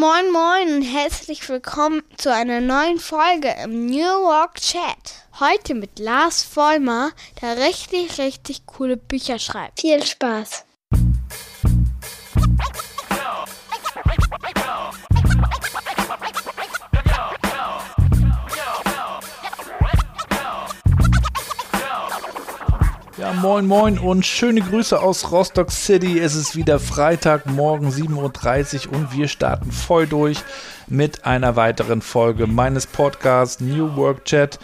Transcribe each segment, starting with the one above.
Moin Moin und herzlich willkommen zu einer neuen Folge im New York Chat. Heute mit Lars Vollmer, der richtig, richtig coole Bücher schreibt. Viel Spaß! Moin moin und schöne Grüße aus Rostock City. Es ist wieder Freitag, morgen 7.30 Uhr und wir starten voll durch mit einer weiteren Folge meines Podcasts New Work Chat.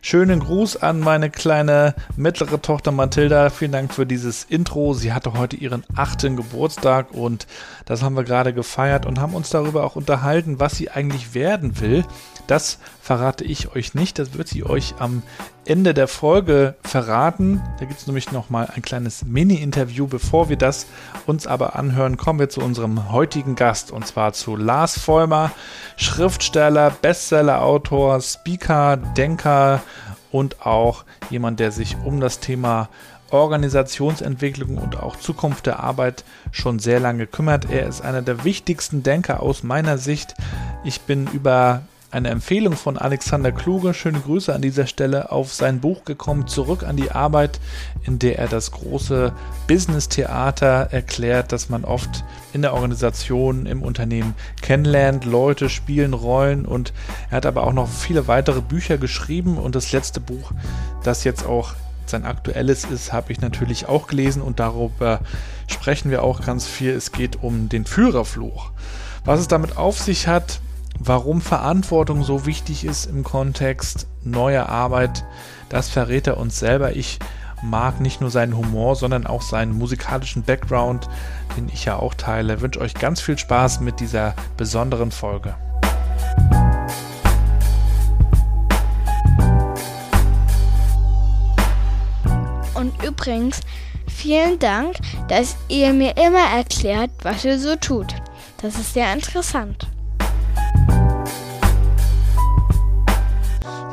Schönen Gruß an meine kleine mittlere Tochter Mathilda. Vielen Dank für dieses Intro. Sie hatte heute ihren achten Geburtstag und das haben wir gerade gefeiert und haben uns darüber auch unterhalten, was sie eigentlich werden will. Das verrate ich euch nicht. Das wird sie euch am Ende der Folge verraten. Da gibt es nämlich nochmal ein kleines Mini-Interview. Bevor wir das uns aber anhören, kommen wir zu unserem heutigen Gast und zwar zu Lars Vollmer, Schriftsteller, Bestseller-Autor, Speaker, Denker und auch jemand, der sich um das Thema Organisationsentwicklung und auch Zukunft der Arbeit schon sehr lange kümmert. Er ist einer der wichtigsten Denker aus meiner Sicht. Ich bin über eine Empfehlung von Alexander Kluge, schöne Grüße an dieser Stelle, auf sein Buch gekommen, zurück an die Arbeit, in der er das große Business-Theater erklärt, das man oft in der Organisation, im Unternehmen kennenlernt. Leute spielen Rollen und er hat aber auch noch viele weitere Bücher geschrieben und das letzte Buch, das jetzt auch sein aktuelles ist, habe ich natürlich auch gelesen und darüber sprechen wir auch ganz viel. Es geht um den Führerfluch. Was es damit auf sich hat, Warum Verantwortung so wichtig ist im Kontext neuer Arbeit, das verrät er uns selber. Ich mag nicht nur seinen Humor, sondern auch seinen musikalischen Background, den ich ja auch teile. Ich wünsche euch ganz viel Spaß mit dieser besonderen Folge. Und übrigens, vielen Dank, dass ihr mir immer erklärt, was ihr so tut. Das ist sehr interessant.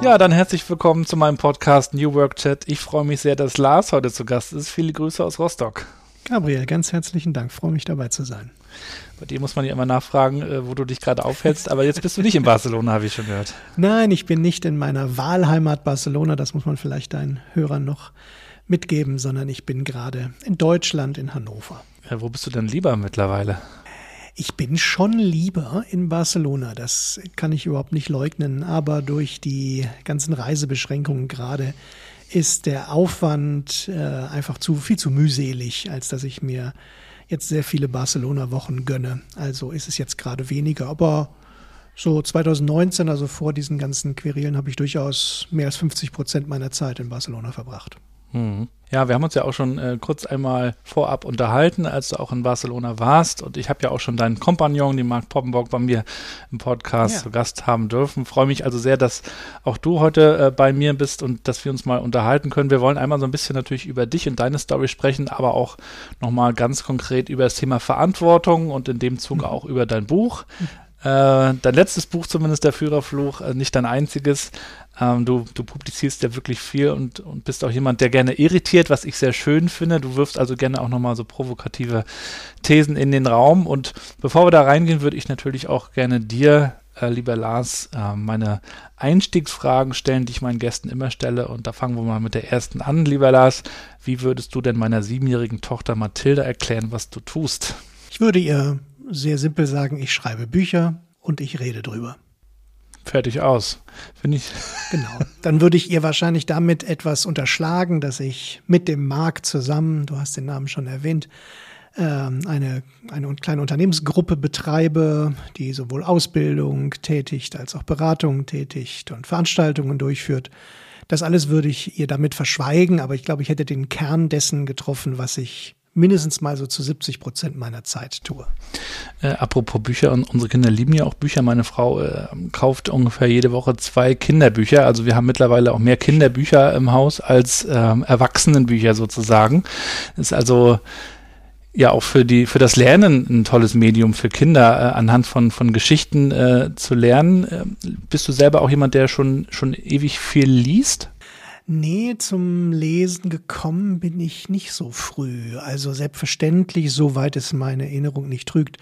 Ja, dann herzlich willkommen zu meinem Podcast New Work Chat. Ich freue mich sehr, dass Lars heute zu Gast ist. Viele Grüße aus Rostock. Gabriel, ganz herzlichen Dank. Freue mich dabei zu sein. Bei dir muss man ja immer nachfragen, äh, wo du dich gerade aufhältst, aber jetzt bist du nicht in Barcelona, habe ich schon gehört. Nein, ich bin nicht in meiner Wahlheimat Barcelona, das muss man vielleicht deinen Hörern noch mitgeben, sondern ich bin gerade in Deutschland, in Hannover. Ja, wo bist du denn lieber mittlerweile? Ich bin schon lieber in Barcelona, das kann ich überhaupt nicht leugnen, aber durch die ganzen Reisebeschränkungen gerade ist der Aufwand äh, einfach zu viel zu mühselig, als dass ich mir jetzt sehr viele Barcelona-Wochen gönne. Also ist es jetzt gerade weniger, aber so 2019, also vor diesen ganzen Querelen, habe ich durchaus mehr als 50 Prozent meiner Zeit in Barcelona verbracht. Mhm. Ja, wir haben uns ja auch schon äh, kurz einmal vorab unterhalten, als du auch in Barcelona warst. Und ich habe ja auch schon deinen Kompagnon, den Marc Poppenbock, bei mir im Podcast ja. zu Gast haben dürfen. Freue mich also sehr, dass auch du heute äh, bei mir bist und dass wir uns mal unterhalten können. Wir wollen einmal so ein bisschen natürlich über dich und deine Story sprechen, aber auch nochmal ganz konkret über das Thema Verantwortung und in dem Zuge mhm. auch über dein Buch. Mhm. Dein letztes Buch zumindest, der Führerfluch, äh, nicht dein einziges. Ähm, du, du publizierst ja wirklich viel und, und bist auch jemand, der gerne irritiert, was ich sehr schön finde. Du wirfst also gerne auch nochmal so provokative Thesen in den Raum. Und bevor wir da reingehen, würde ich natürlich auch gerne dir, äh, lieber Lars, äh, meine Einstiegsfragen stellen, die ich meinen Gästen immer stelle. Und da fangen wir mal mit der ersten an, lieber Lars. Wie würdest du denn meiner siebenjährigen Tochter Mathilda erklären, was du tust? Ich würde ihr sehr simpel sagen, ich schreibe Bücher und ich rede drüber. Fertig aus. Finde ich. Genau. Dann würde ich ihr wahrscheinlich damit etwas unterschlagen, dass ich mit dem Marc zusammen, du hast den Namen schon erwähnt, ähm, eine, eine kleine Unternehmensgruppe betreibe, die sowohl Ausbildung tätigt als auch Beratung tätigt und Veranstaltungen durchführt. Das alles würde ich ihr damit verschweigen, aber ich glaube, ich hätte den Kern dessen getroffen, was ich mindestens mal so zu 70 Prozent meiner Zeit tue. Äh, apropos Bücher, und unsere Kinder lieben ja auch Bücher. Meine Frau äh, kauft ungefähr jede Woche zwei Kinderbücher. Also wir haben mittlerweile auch mehr Kinderbücher im Haus als äh, Erwachsenenbücher sozusagen. ist also ja auch für die für das Lernen ein tolles Medium für Kinder äh, anhand von von Geschichten äh, zu lernen. Äh, bist du selber auch jemand, der schon schon ewig viel liest? Nee, zum Lesen gekommen bin ich nicht so früh. Also selbstverständlich, soweit es meine Erinnerung nicht trügt,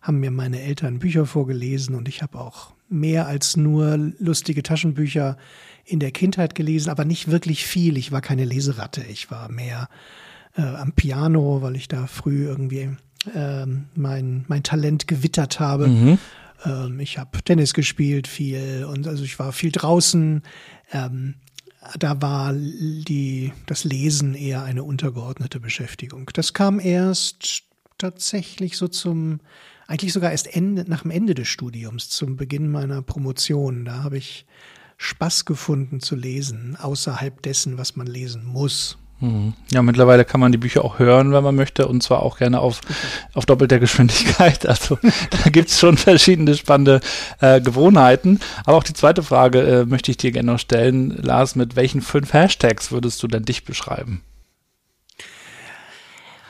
haben mir meine Eltern Bücher vorgelesen und ich habe auch mehr als nur lustige Taschenbücher in der Kindheit gelesen, aber nicht wirklich viel. Ich war keine Leseratte. Ich war mehr äh, am Piano, weil ich da früh irgendwie äh, mein, mein Talent gewittert habe. Mhm. Ähm, ich habe Tennis gespielt viel und also ich war viel draußen. Ähm, da war die, das Lesen eher eine untergeordnete Beschäftigung. Das kam erst tatsächlich so zum, eigentlich sogar erst Ende, nach dem Ende des Studiums, zum Beginn meiner Promotion. Da habe ich Spaß gefunden zu lesen, außerhalb dessen, was man lesen muss. Mhm. Ja, mittlerweile kann man die Bücher auch hören, wenn man möchte, und zwar auch gerne auf, auf doppelter Geschwindigkeit. Also da gibt's schon verschiedene spannende äh, Gewohnheiten. Aber auch die zweite Frage äh, möchte ich dir gerne noch stellen. Lars, mit welchen fünf Hashtags würdest du denn dich beschreiben?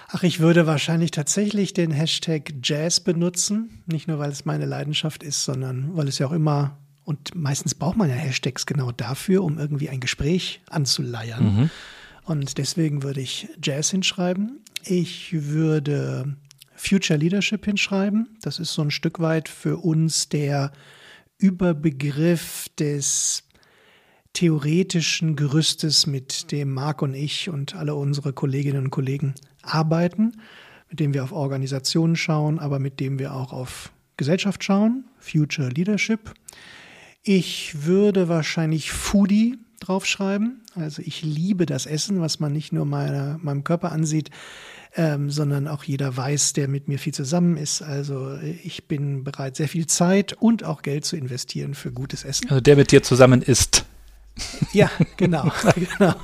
Ach, ich würde wahrscheinlich tatsächlich den Hashtag Jazz benutzen. Nicht nur, weil es meine Leidenschaft ist, sondern weil es ja auch immer, und meistens braucht man ja Hashtags genau dafür, um irgendwie ein Gespräch anzuleiern. Mhm. Und deswegen würde ich Jazz hinschreiben. Ich würde Future Leadership hinschreiben. Das ist so ein Stück weit für uns der Überbegriff des theoretischen Gerüstes, mit dem Marc und ich und alle unsere Kolleginnen und Kollegen arbeiten, mit dem wir auf Organisationen schauen, aber mit dem wir auch auf Gesellschaft schauen. Future Leadership. Ich würde wahrscheinlich Foodie draufschreiben. Also ich liebe das Essen, was man nicht nur meiner, meinem Körper ansieht, ähm, sondern auch jeder weiß, der mit mir viel zusammen ist. Also ich bin bereit, sehr viel Zeit und auch Geld zu investieren für gutes Essen. Also der mit dir zusammen isst. Ja, genau, genau.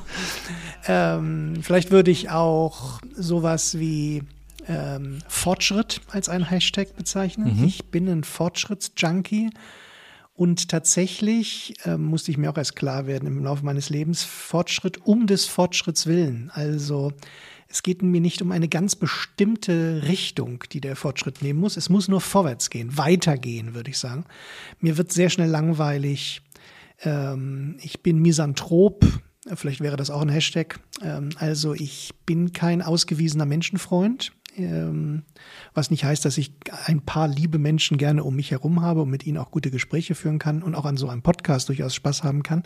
Ähm, vielleicht würde ich auch sowas wie ähm, Fortschritt als ein Hashtag bezeichnen. Mhm. Ich bin ein Fortschrittsjunkie. Und tatsächlich äh, musste ich mir auch erst klar werden im Laufe meines Lebens, Fortschritt um des Fortschritts willen. Also es geht mir nicht um eine ganz bestimmte Richtung, die der Fortschritt nehmen muss. Es muss nur vorwärts gehen, weitergehen, würde ich sagen. Mir wird sehr schnell langweilig. Ähm, ich bin Misanthrop. Vielleicht wäre das auch ein Hashtag. Ähm, also ich bin kein ausgewiesener Menschenfreund. Ähm, was nicht heißt, dass ich ein paar liebe Menschen gerne um mich herum habe und mit ihnen auch gute Gespräche führen kann und auch an so einem Podcast durchaus Spaß haben kann.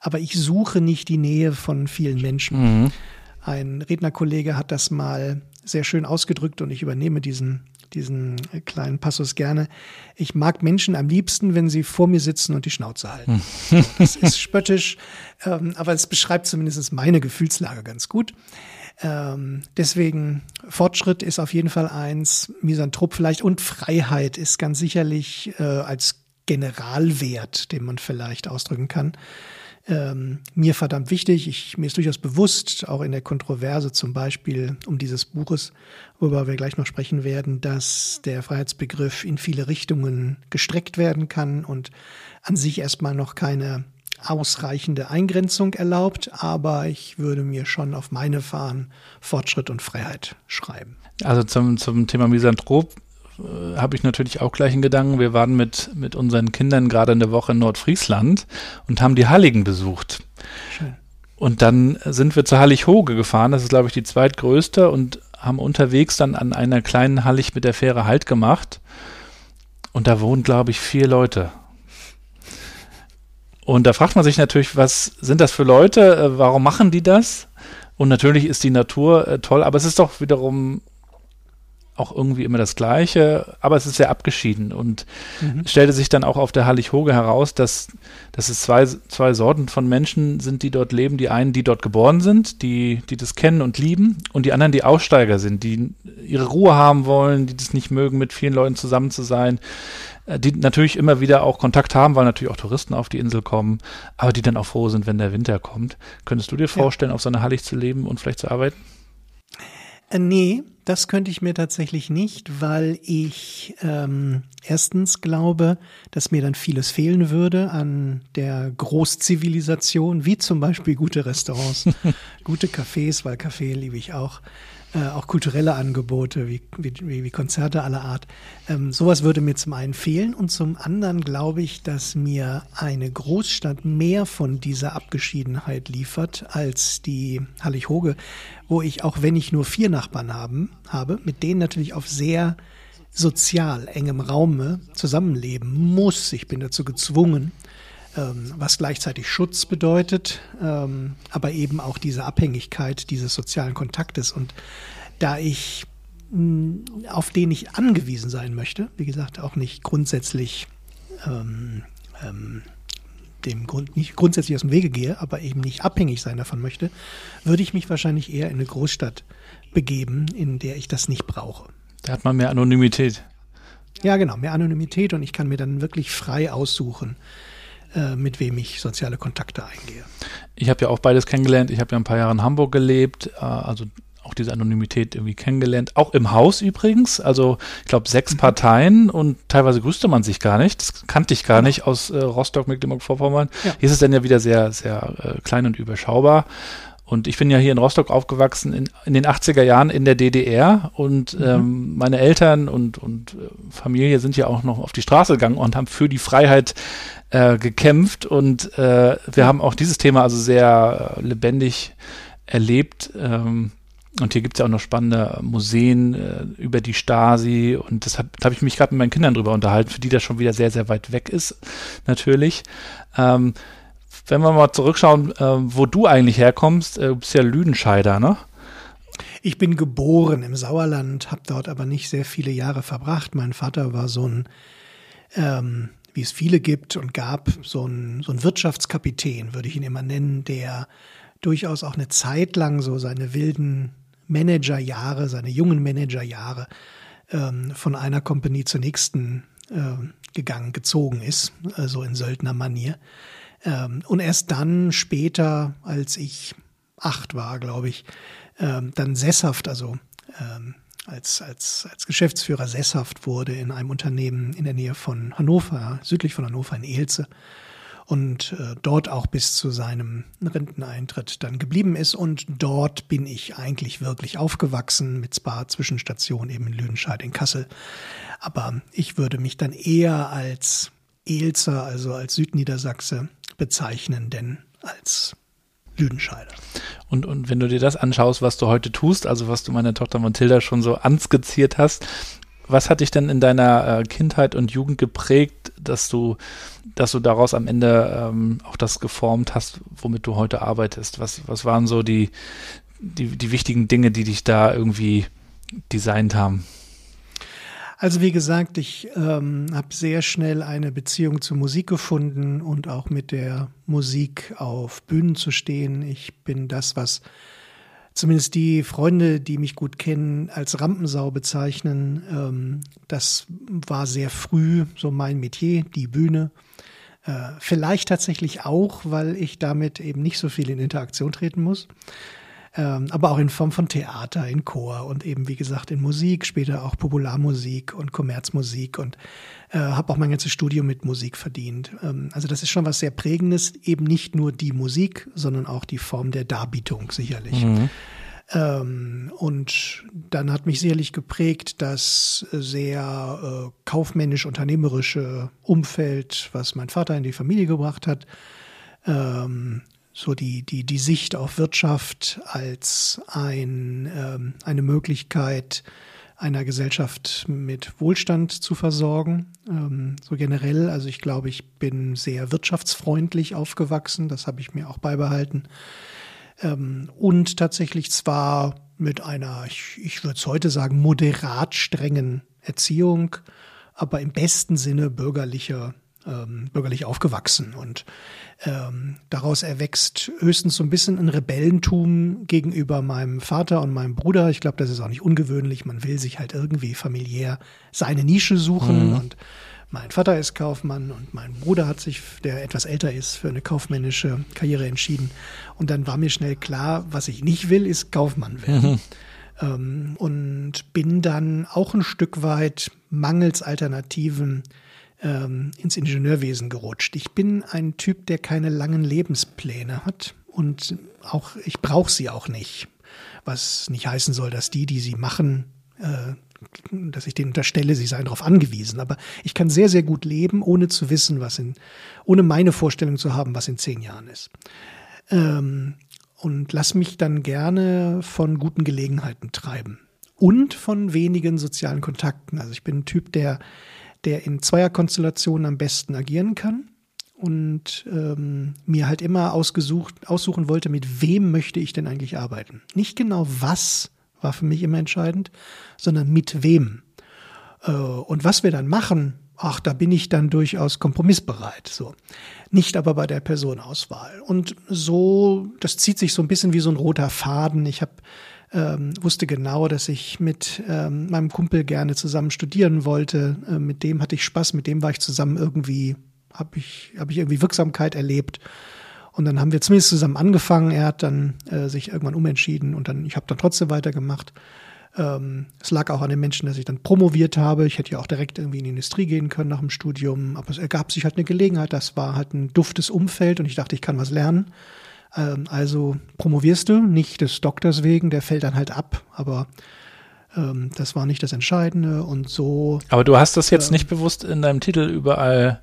Aber ich suche nicht die Nähe von vielen Menschen. Mhm. Ein Rednerkollege hat das mal sehr schön ausgedrückt und ich übernehme diesen diesen kleinen Passus gerne. Ich mag Menschen am liebsten, wenn sie vor mir sitzen und die Schnauze halten. Hm. das ist spöttisch, ähm, aber es beschreibt zumindest meine Gefühlslage ganz gut. Ähm, deswegen Fortschritt ist auf jeden Fall eins, Misanthrop vielleicht und Freiheit ist ganz sicherlich äh, als Generalwert, den man vielleicht ausdrücken kann. Ähm, mir verdammt wichtig. Ich, mir ist durchaus bewusst, auch in der Kontroverse zum Beispiel um dieses Buches, worüber wir gleich noch sprechen werden, dass der Freiheitsbegriff in viele Richtungen gestreckt werden kann und an sich erstmal noch keine ausreichende Eingrenzung erlaubt, aber ich würde mir schon auf meine Fahnen Fortschritt und Freiheit schreiben. Also zum, zum Thema Misanthrop äh, habe ich natürlich auch gleich einen Gedanken. Wir waren mit, mit unseren Kindern gerade in der Woche in Nordfriesland und haben die Halligen besucht. Schön. Und dann sind wir zur Hallig-Hoge gefahren, das ist glaube ich die zweitgrößte und haben unterwegs dann an einer kleinen Hallig mit der Fähre Halt gemacht. Und da wohnen glaube ich vier Leute. Und da fragt man sich natürlich, was sind das für Leute? Äh, warum machen die das? Und natürlich ist die Natur äh, toll, aber es ist doch wiederum auch irgendwie immer das Gleiche, aber es ist sehr abgeschieden und mhm. stellte sich dann auch auf der Hallig-Hoge heraus, dass, dass es zwei, zwei Sorten von Menschen sind, die dort leben. Die einen, die dort geboren sind, die, die das kennen und lieben und die anderen, die Aussteiger sind, die ihre Ruhe haben wollen, die das nicht mögen, mit vielen Leuten zusammen zu sein, die natürlich immer wieder auch Kontakt haben, weil natürlich auch Touristen auf die Insel kommen, aber die dann auch froh sind, wenn der Winter kommt. Könntest du dir vorstellen, ja. auf so einer Hallig zu leben und vielleicht zu arbeiten? Äh, nee, das könnte ich mir tatsächlich nicht, weil ich ähm, erstens glaube, dass mir dann vieles fehlen würde an der Großzivilisation, wie zum Beispiel gute Restaurants, gute Cafés, weil Kaffee liebe ich auch äh, auch kulturelle Angebote wie, wie, wie Konzerte aller Art. Ähm, sowas würde mir zum einen fehlen und zum anderen glaube ich, dass mir eine Großstadt mehr von dieser Abgeschiedenheit liefert als die Hallig-Hoge, wo ich, auch wenn ich nur vier Nachbarn haben, habe, mit denen natürlich auf sehr sozial engem Raume zusammenleben muss. Ich bin dazu gezwungen, was gleichzeitig Schutz bedeutet, ähm, aber eben auch diese Abhängigkeit dieses sozialen Kontaktes. Und da ich mh, auf den ich angewiesen sein möchte, wie gesagt, auch nicht grundsätzlich ähm, ähm, dem Grund nicht grundsätzlich aus dem Wege gehe, aber eben nicht abhängig sein davon möchte, würde ich mich wahrscheinlich eher in eine Großstadt begeben, in der ich das nicht brauche. Da hat man mehr Anonymität. Ja, genau, mehr Anonymität und ich kann mir dann wirklich frei aussuchen, äh, mit wem ich soziale Kontakte eingehe. Ich habe ja auch beides kennengelernt. Ich habe ja ein paar Jahre in Hamburg gelebt, äh, also auch diese Anonymität irgendwie kennengelernt. Auch im Haus übrigens. Also ich glaube sechs mhm. Parteien und teilweise grüßte man sich gar nicht. Das kannte ich gar genau. nicht aus äh, Rostock, Mecklenburg-Vorpommern. Ja. Hier ist es dann ja wieder sehr, sehr äh, klein und überschaubar. Und ich bin ja hier in Rostock aufgewachsen in, in den 80er Jahren in der DDR und mhm. ähm, meine Eltern und, und äh, Familie sind ja auch noch auf die Straße gegangen und haben für die Freiheit äh, gekämpft und äh, wir haben auch dieses Thema also sehr äh, lebendig erlebt. Ähm, und hier gibt es ja auch noch spannende Museen äh, über die Stasi und das da habe ich mich gerade mit meinen Kindern drüber unterhalten, für die das schon wieder sehr, sehr weit weg ist, natürlich. Ähm, wenn wir mal zurückschauen, äh, wo du eigentlich herkommst, äh, bist ja Lüdenscheider, ne? Ich bin geboren im Sauerland, habe dort aber nicht sehr viele Jahre verbracht. Mein Vater war so ein, ähm, wie es viele gibt und gab, so ein, so ein Wirtschaftskapitän, würde ich ihn immer nennen, der durchaus auch eine Zeit lang so seine wilden Managerjahre, seine jungen Managerjahre ähm, von einer Kompanie zur nächsten äh, gegangen, gezogen ist, also in Söldnermanier. Ähm, und erst dann später, als ich acht war, glaube ich, ähm, dann sesshaft, also ähm, als, als, als Geschäftsführer sesshaft wurde in einem Unternehmen in der Nähe von Hannover, südlich von Hannover in Elze und äh, dort auch bis zu seinem Renteneintritt dann geblieben ist. Und dort bin ich eigentlich wirklich aufgewachsen mit Spa-Zwischenstation eben in Lüdenscheid in Kassel. Aber ich würde mich dann eher als Elzer, also als Südniedersachse, bezeichnen, denn als Lüdenscheider. Und, und wenn du dir das anschaust, was du heute tust, also was du meiner Tochter Mathilda schon so anskizziert hast, was hat dich denn in deiner äh, Kindheit und Jugend geprägt, dass du, dass du daraus am Ende ähm, auch das geformt hast, womit du heute arbeitest? Was, was waren so die, die, die wichtigen Dinge, die dich da irgendwie designt haben? Also wie gesagt, ich ähm, habe sehr schnell eine Beziehung zur Musik gefunden und auch mit der Musik auf Bühnen zu stehen. Ich bin das, was zumindest die Freunde, die mich gut kennen, als Rampensau bezeichnen. Ähm, das war sehr früh so mein Metier, die Bühne. Äh, vielleicht tatsächlich auch, weil ich damit eben nicht so viel in Interaktion treten muss ähm, aber auch in Form von Theater, in Chor und eben, wie gesagt, in Musik, später auch Popularmusik und Kommerzmusik und äh, habe auch mein ganzes Studium mit Musik verdient. Ähm, also das ist schon was sehr Prägendes, eben nicht nur die Musik, sondern auch die Form der Darbietung sicherlich. Mhm. Ähm, und dann hat mich sicherlich geprägt das sehr äh, kaufmännisch-unternehmerische Umfeld, was mein Vater in die Familie gebracht hat. Ähm, so die, die, die Sicht auf Wirtschaft als ein, ähm, eine Möglichkeit, einer Gesellschaft mit Wohlstand zu versorgen. Ähm, so generell, also ich glaube, ich bin sehr wirtschaftsfreundlich aufgewachsen, das habe ich mir auch beibehalten. Ähm, und tatsächlich zwar mit einer, ich, ich würde es heute sagen, moderat strengen Erziehung, aber im besten Sinne bürgerlicher ähm, bürgerlich aufgewachsen und ähm, daraus erwächst höchstens so ein bisschen ein Rebellentum gegenüber meinem Vater und meinem Bruder. Ich glaube, das ist auch nicht ungewöhnlich. Man will sich halt irgendwie familiär seine Nische suchen mhm. und mein Vater ist Kaufmann und mein Bruder hat sich, der etwas älter ist, für eine kaufmännische Karriere entschieden. Und dann war mir schnell klar, was ich nicht will, ist Kaufmann werden. Mhm. Ähm, und bin dann auch ein Stück weit mangels Alternativen ähm, ins Ingenieurwesen gerutscht. Ich bin ein Typ, der keine langen Lebenspläne hat und auch ich brauche sie auch nicht. Was nicht heißen soll, dass die, die sie machen, äh, dass ich denen unterstelle, sie seien darauf angewiesen. Aber ich kann sehr, sehr gut leben, ohne zu wissen, was in, ohne meine Vorstellung zu haben, was in zehn Jahren ist. Ähm, und lass mich dann gerne von guten Gelegenheiten treiben. und von wenigen sozialen Kontakten. Also ich bin ein Typ, der, der in Zweierkonstellationen am besten agieren kann und ähm, mir halt immer ausgesucht, aussuchen wollte, mit wem möchte ich denn eigentlich arbeiten. Nicht genau was war für mich immer entscheidend, sondern mit wem. Äh, und was wir dann machen, ach, da bin ich dann durchaus kompromissbereit. So. Nicht aber bei der Personauswahl. Und so, das zieht sich so ein bisschen wie so ein roter Faden. Ich habe ähm, wusste genau, dass ich mit ähm, meinem Kumpel gerne zusammen studieren wollte. Äh, mit dem hatte ich Spaß, mit dem war ich zusammen irgendwie, habe ich, hab ich irgendwie Wirksamkeit erlebt. Und dann haben wir zumindest zusammen angefangen. Er hat dann äh, sich irgendwann umentschieden und dann, ich habe dann trotzdem weitergemacht. Ähm, es lag auch an den Menschen, dass ich dann promoviert habe. Ich hätte ja auch direkt irgendwie in die Industrie gehen können nach dem Studium, aber es ergab sich halt eine Gelegenheit. Das war halt ein duftes Umfeld und ich dachte, ich kann was lernen. Ähm, also promovierst du, nicht des Doktors wegen, der fällt dann halt ab, aber ähm, das war nicht das Entscheidende und so. Aber du hast das jetzt ähm, nicht bewusst in deinem Titel überall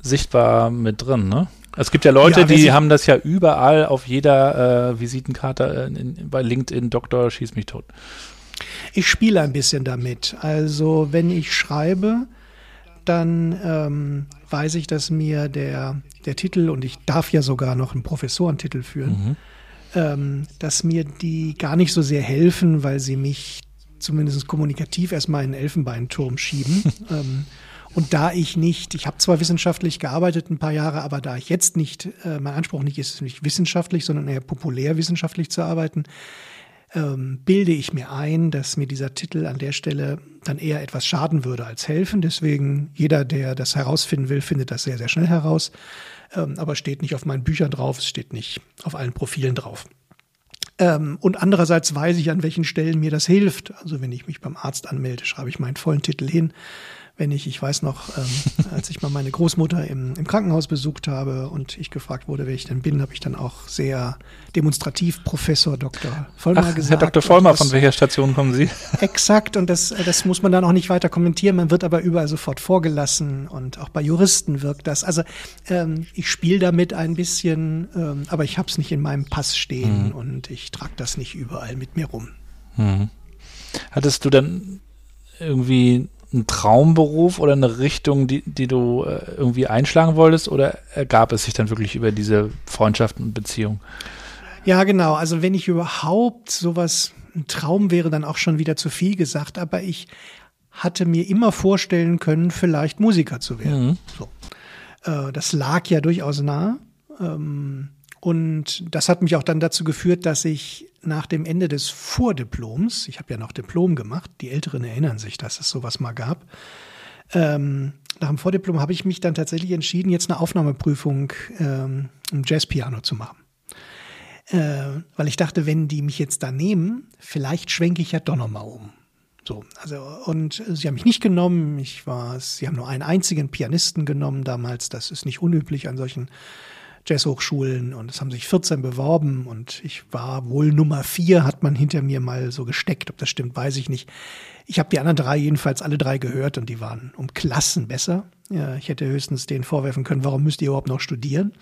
sichtbar mit drin, ne? Es gibt ja Leute, ja, die haben das ja überall auf jeder äh, Visitenkarte äh, in, bei LinkedIn, Doktor, schieß mich tot. Ich spiele ein bisschen damit. Also wenn ich schreibe, dann ähm, weiß ich, dass mir der, der Titel, und ich darf ja sogar noch einen Professorentitel führen, mhm. ähm, dass mir die gar nicht so sehr helfen, weil sie mich zumindest kommunikativ erstmal in den Elfenbeinturm schieben. ähm, und da ich nicht, ich habe zwar wissenschaftlich gearbeitet ein paar Jahre, aber da ich jetzt nicht, äh, mein Anspruch nicht ist, nicht wissenschaftlich, sondern eher populär wissenschaftlich zu arbeiten, ähm, bilde ich mir ein, dass mir dieser Titel an der Stelle dann eher etwas schaden würde als helfen. Deswegen jeder, der das herausfinden will, findet das sehr, sehr schnell heraus. Ähm, aber steht nicht auf meinen Büchern drauf, es steht nicht auf allen Profilen drauf. Ähm, und andererseits weiß ich, an welchen Stellen mir das hilft. Also wenn ich mich beim Arzt anmelde, schreibe ich meinen vollen Titel hin wenn ich, ich weiß noch, ähm, als ich mal meine Großmutter im, im Krankenhaus besucht habe und ich gefragt wurde, wer ich denn bin, habe ich dann auch sehr demonstrativ Professor Dr. Vollmer Ach, gesagt. Herr Dr. Vollmer, von welcher Station kommen Sie? Exakt, und das, das muss man dann auch nicht weiter kommentieren. Man wird aber überall sofort vorgelassen und auch bei Juristen wirkt das. Also ähm, ich spiele damit ein bisschen, ähm, aber ich habe es nicht in meinem Pass stehen mhm. und ich trage das nicht überall mit mir rum. Mhm. Hattest du dann irgendwie ein Traumberuf oder eine Richtung, die, die du äh, irgendwie einschlagen wolltest oder ergab es sich dann wirklich über diese Freundschaften und Beziehungen? Ja, genau. Also wenn ich überhaupt sowas, ein Traum wäre dann auch schon wieder zu viel gesagt, aber ich hatte mir immer vorstellen können, vielleicht Musiker zu werden. Mhm. So. Äh, das lag ja durchaus nah. Ähm, und das hat mich auch dann dazu geführt, dass ich nach dem Ende des Vordiploms, ich habe ja noch Diplom gemacht, die Älteren erinnern sich, dass es sowas mal gab, ähm, nach dem Vordiplom habe ich mich dann tatsächlich entschieden, jetzt eine Aufnahmeprüfung ähm, im Jazzpiano zu machen. Äh, weil ich dachte, wenn die mich jetzt da nehmen, vielleicht schwenke ich ja doch nochmal um. So, also, und sie haben mich nicht genommen. Ich war, sie haben nur einen einzigen Pianisten genommen damals. Das ist nicht unüblich an solchen Jazzhochschulen und es haben sich 14 beworben und ich war wohl Nummer vier, hat man hinter mir mal so gesteckt. Ob das stimmt, weiß ich nicht. Ich habe die anderen drei jedenfalls alle drei gehört und die waren um Klassen besser. Ja, ich hätte höchstens denen vorwerfen können, warum müsst ihr überhaupt noch studieren?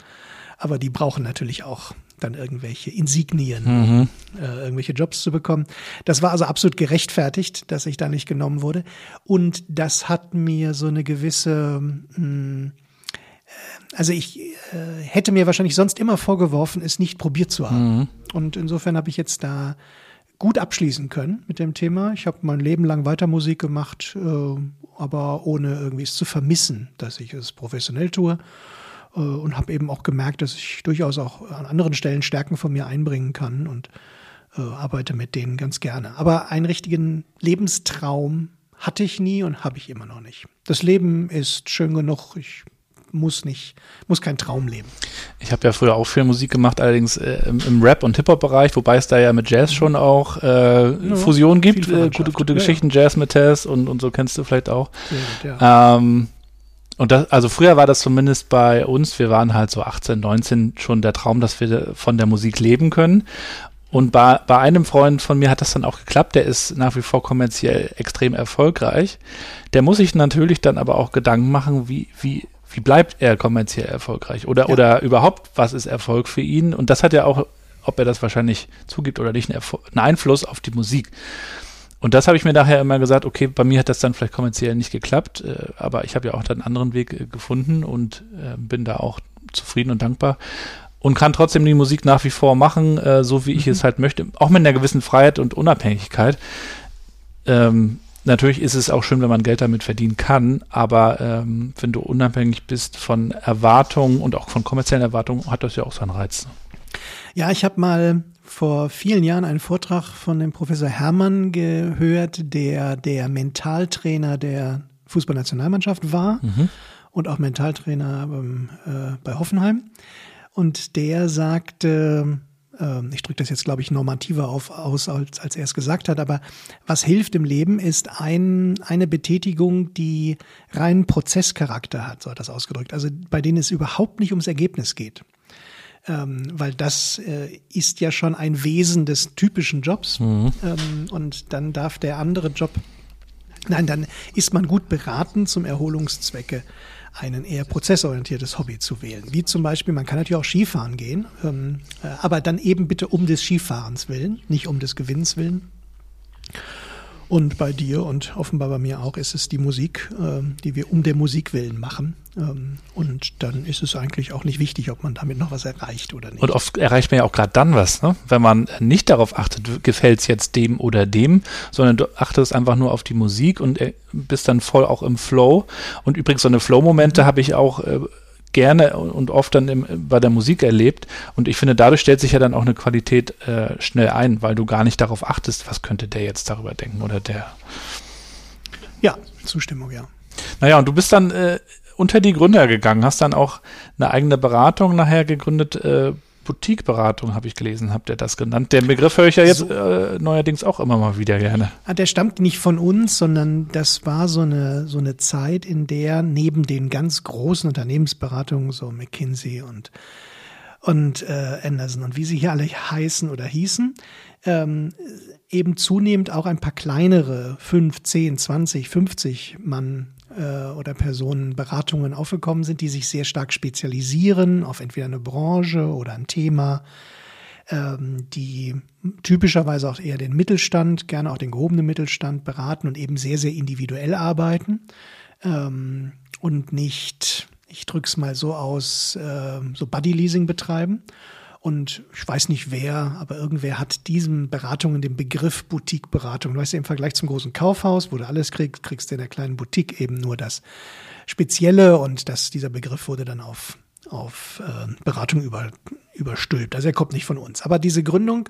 Aber die brauchen natürlich auch dann irgendwelche Insignien, mhm. äh, irgendwelche Jobs zu bekommen. Das war also absolut gerechtfertigt, dass ich da nicht genommen wurde. Und das hat mir so eine gewisse mh, hm, also ich äh, hätte mir wahrscheinlich sonst immer vorgeworfen, es nicht probiert zu haben. Mhm. Und insofern habe ich jetzt da gut abschließen können mit dem Thema. Ich habe mein Leben lang weiter Musik gemacht, äh, aber ohne irgendwie es zu vermissen, dass ich es professionell tue. Äh, und habe eben auch gemerkt, dass ich durchaus auch an anderen Stellen Stärken von mir einbringen kann und äh, arbeite mit denen ganz gerne. Aber einen richtigen Lebenstraum hatte ich nie und habe ich immer noch nicht. Das Leben ist schön genug. Ich muss nicht, muss kein Traum leben. Ich habe ja früher auch viel Musik gemacht, allerdings äh, im, im, Rap- und Hip-Hop-Bereich, wobei es da ja mit Jazz schon auch äh, ja, Fusion gibt, äh, gute, gute ja, Geschichten, ja. Jazz mit Tess und, und so kennst du vielleicht auch. Gut, ähm, und das, also früher war das zumindest bei uns, wir waren halt so 18, 19 schon der Traum, dass wir von der Musik leben können. Und bei, bei einem Freund von mir hat das dann auch geklappt, der ist nach wie vor kommerziell extrem erfolgreich. Der muss sich natürlich dann aber auch Gedanken machen, wie, wie, wie bleibt er kommerziell erfolgreich? Oder, ja. oder überhaupt, was ist Erfolg für ihn? Und das hat ja auch, ob er das wahrscheinlich zugibt oder nicht, einen, einen Einfluss auf die Musik. Und das habe ich mir daher immer gesagt, okay, bei mir hat das dann vielleicht kommerziell nicht geklappt, äh, aber ich habe ja auch dann einen anderen Weg äh, gefunden und äh, bin da auch zufrieden und dankbar und kann trotzdem die Musik nach wie vor machen, äh, so wie ich mhm. es halt möchte, auch mit einer gewissen Freiheit und Unabhängigkeit. Ähm, natürlich ist es auch schön, wenn man Geld damit verdienen kann, aber ähm, wenn du unabhängig bist von Erwartungen und auch von kommerziellen Erwartungen, hat das ja auch seinen Reiz. Ja, ich habe mal vor vielen Jahren einen Vortrag von dem Professor Herrmann gehört, der der Mentaltrainer der Fußballnationalmannschaft war mhm. und auch Mentaltrainer ähm, äh, bei Hoffenheim. Und der sagte, äh, ich drücke das jetzt, glaube ich, normativer auf, aus, als, als er es gesagt hat, aber was hilft im Leben, ist ein, eine Betätigung, die reinen Prozesscharakter hat, so hat das ausgedrückt. Also bei denen es überhaupt nicht ums Ergebnis geht ähm, weil das äh, ist ja schon ein Wesen des typischen Jobs. Mhm. Ähm, und dann darf der andere Job, nein, dann ist man gut beraten zum Erholungszwecke ein eher prozessorientiertes Hobby zu wählen. Wie zum Beispiel, man kann natürlich auch Skifahren gehen, ähm, äh, aber dann eben bitte um des Skifahrens willen, nicht um des Gewinns willen. Und bei dir und offenbar bei mir auch ist es die Musik, äh, die wir um der Musik willen machen. Ähm, und dann ist es eigentlich auch nicht wichtig, ob man damit noch was erreicht oder nicht. Und oft erreicht man ja auch gerade dann was, ne? wenn man nicht darauf achtet, gefällt es jetzt dem oder dem, sondern du achtest einfach nur auf die Musik und äh, bist dann voll auch im Flow. Und übrigens, so eine Flow-Momente mhm. habe ich auch äh, gerne und oft dann im, bei der Musik erlebt. Und ich finde, dadurch stellt sich ja dann auch eine Qualität äh, schnell ein, weil du gar nicht darauf achtest, was könnte der jetzt darüber denken oder der. Ja, Zustimmung, ja. Naja, und du bist dann äh, unter die Gründer gegangen, hast dann auch eine eigene Beratung nachher gegründet, äh, Boutique-Beratung, habe ich gelesen, habt ihr das genannt. Den Begriff höre ich ja jetzt so, äh, neuerdings auch immer mal wieder gerne. Ah, der stammt nicht von uns, sondern das war so eine, so eine Zeit, in der neben den ganz großen Unternehmensberatungen, so McKinsey und, und äh, Anderson und wie sie hier alle heißen oder hießen, ähm, eben zunehmend auch ein paar kleinere, 5, 10, 20, 50 Mann äh, oder Personen Beratungen aufgekommen sind, die sich sehr stark spezialisieren auf entweder eine Branche oder ein Thema, ähm, die typischerweise auch eher den Mittelstand, gerne auch den gehobenen Mittelstand beraten und eben sehr, sehr individuell arbeiten ähm, und nicht, ich drück's mal so aus, äh, so Buddy-Leasing betreiben. Und ich weiß nicht wer, aber irgendwer hat diesen Beratungen den Begriff Boutique-Beratung. Du weißt ja, im Vergleich zum großen Kaufhaus, wo du alles kriegst, kriegst du in der kleinen Boutique eben nur das Spezielle und das, dieser Begriff wurde dann auf, auf äh, Beratung über, überstülpt. Also er kommt nicht von uns. Aber diese Gründung,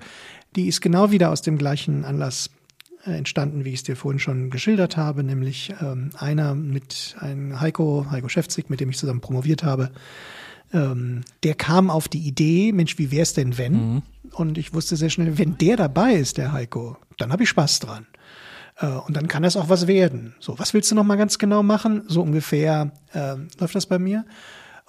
die ist genau wieder aus dem gleichen Anlass äh, entstanden, wie ich es dir vorhin schon geschildert habe, nämlich ähm, einer mit einem Heiko, Heiko Schäfzig, mit dem ich zusammen promoviert habe, ähm, der kam auf die Idee, Mensch, wie wär's denn wenn? Mhm. Und ich wusste sehr schnell, wenn der dabei ist, der Heiko, dann habe ich Spaß dran. Äh, und dann kann das auch was werden. So, was willst du noch mal ganz genau machen? So ungefähr äh, läuft das bei mir.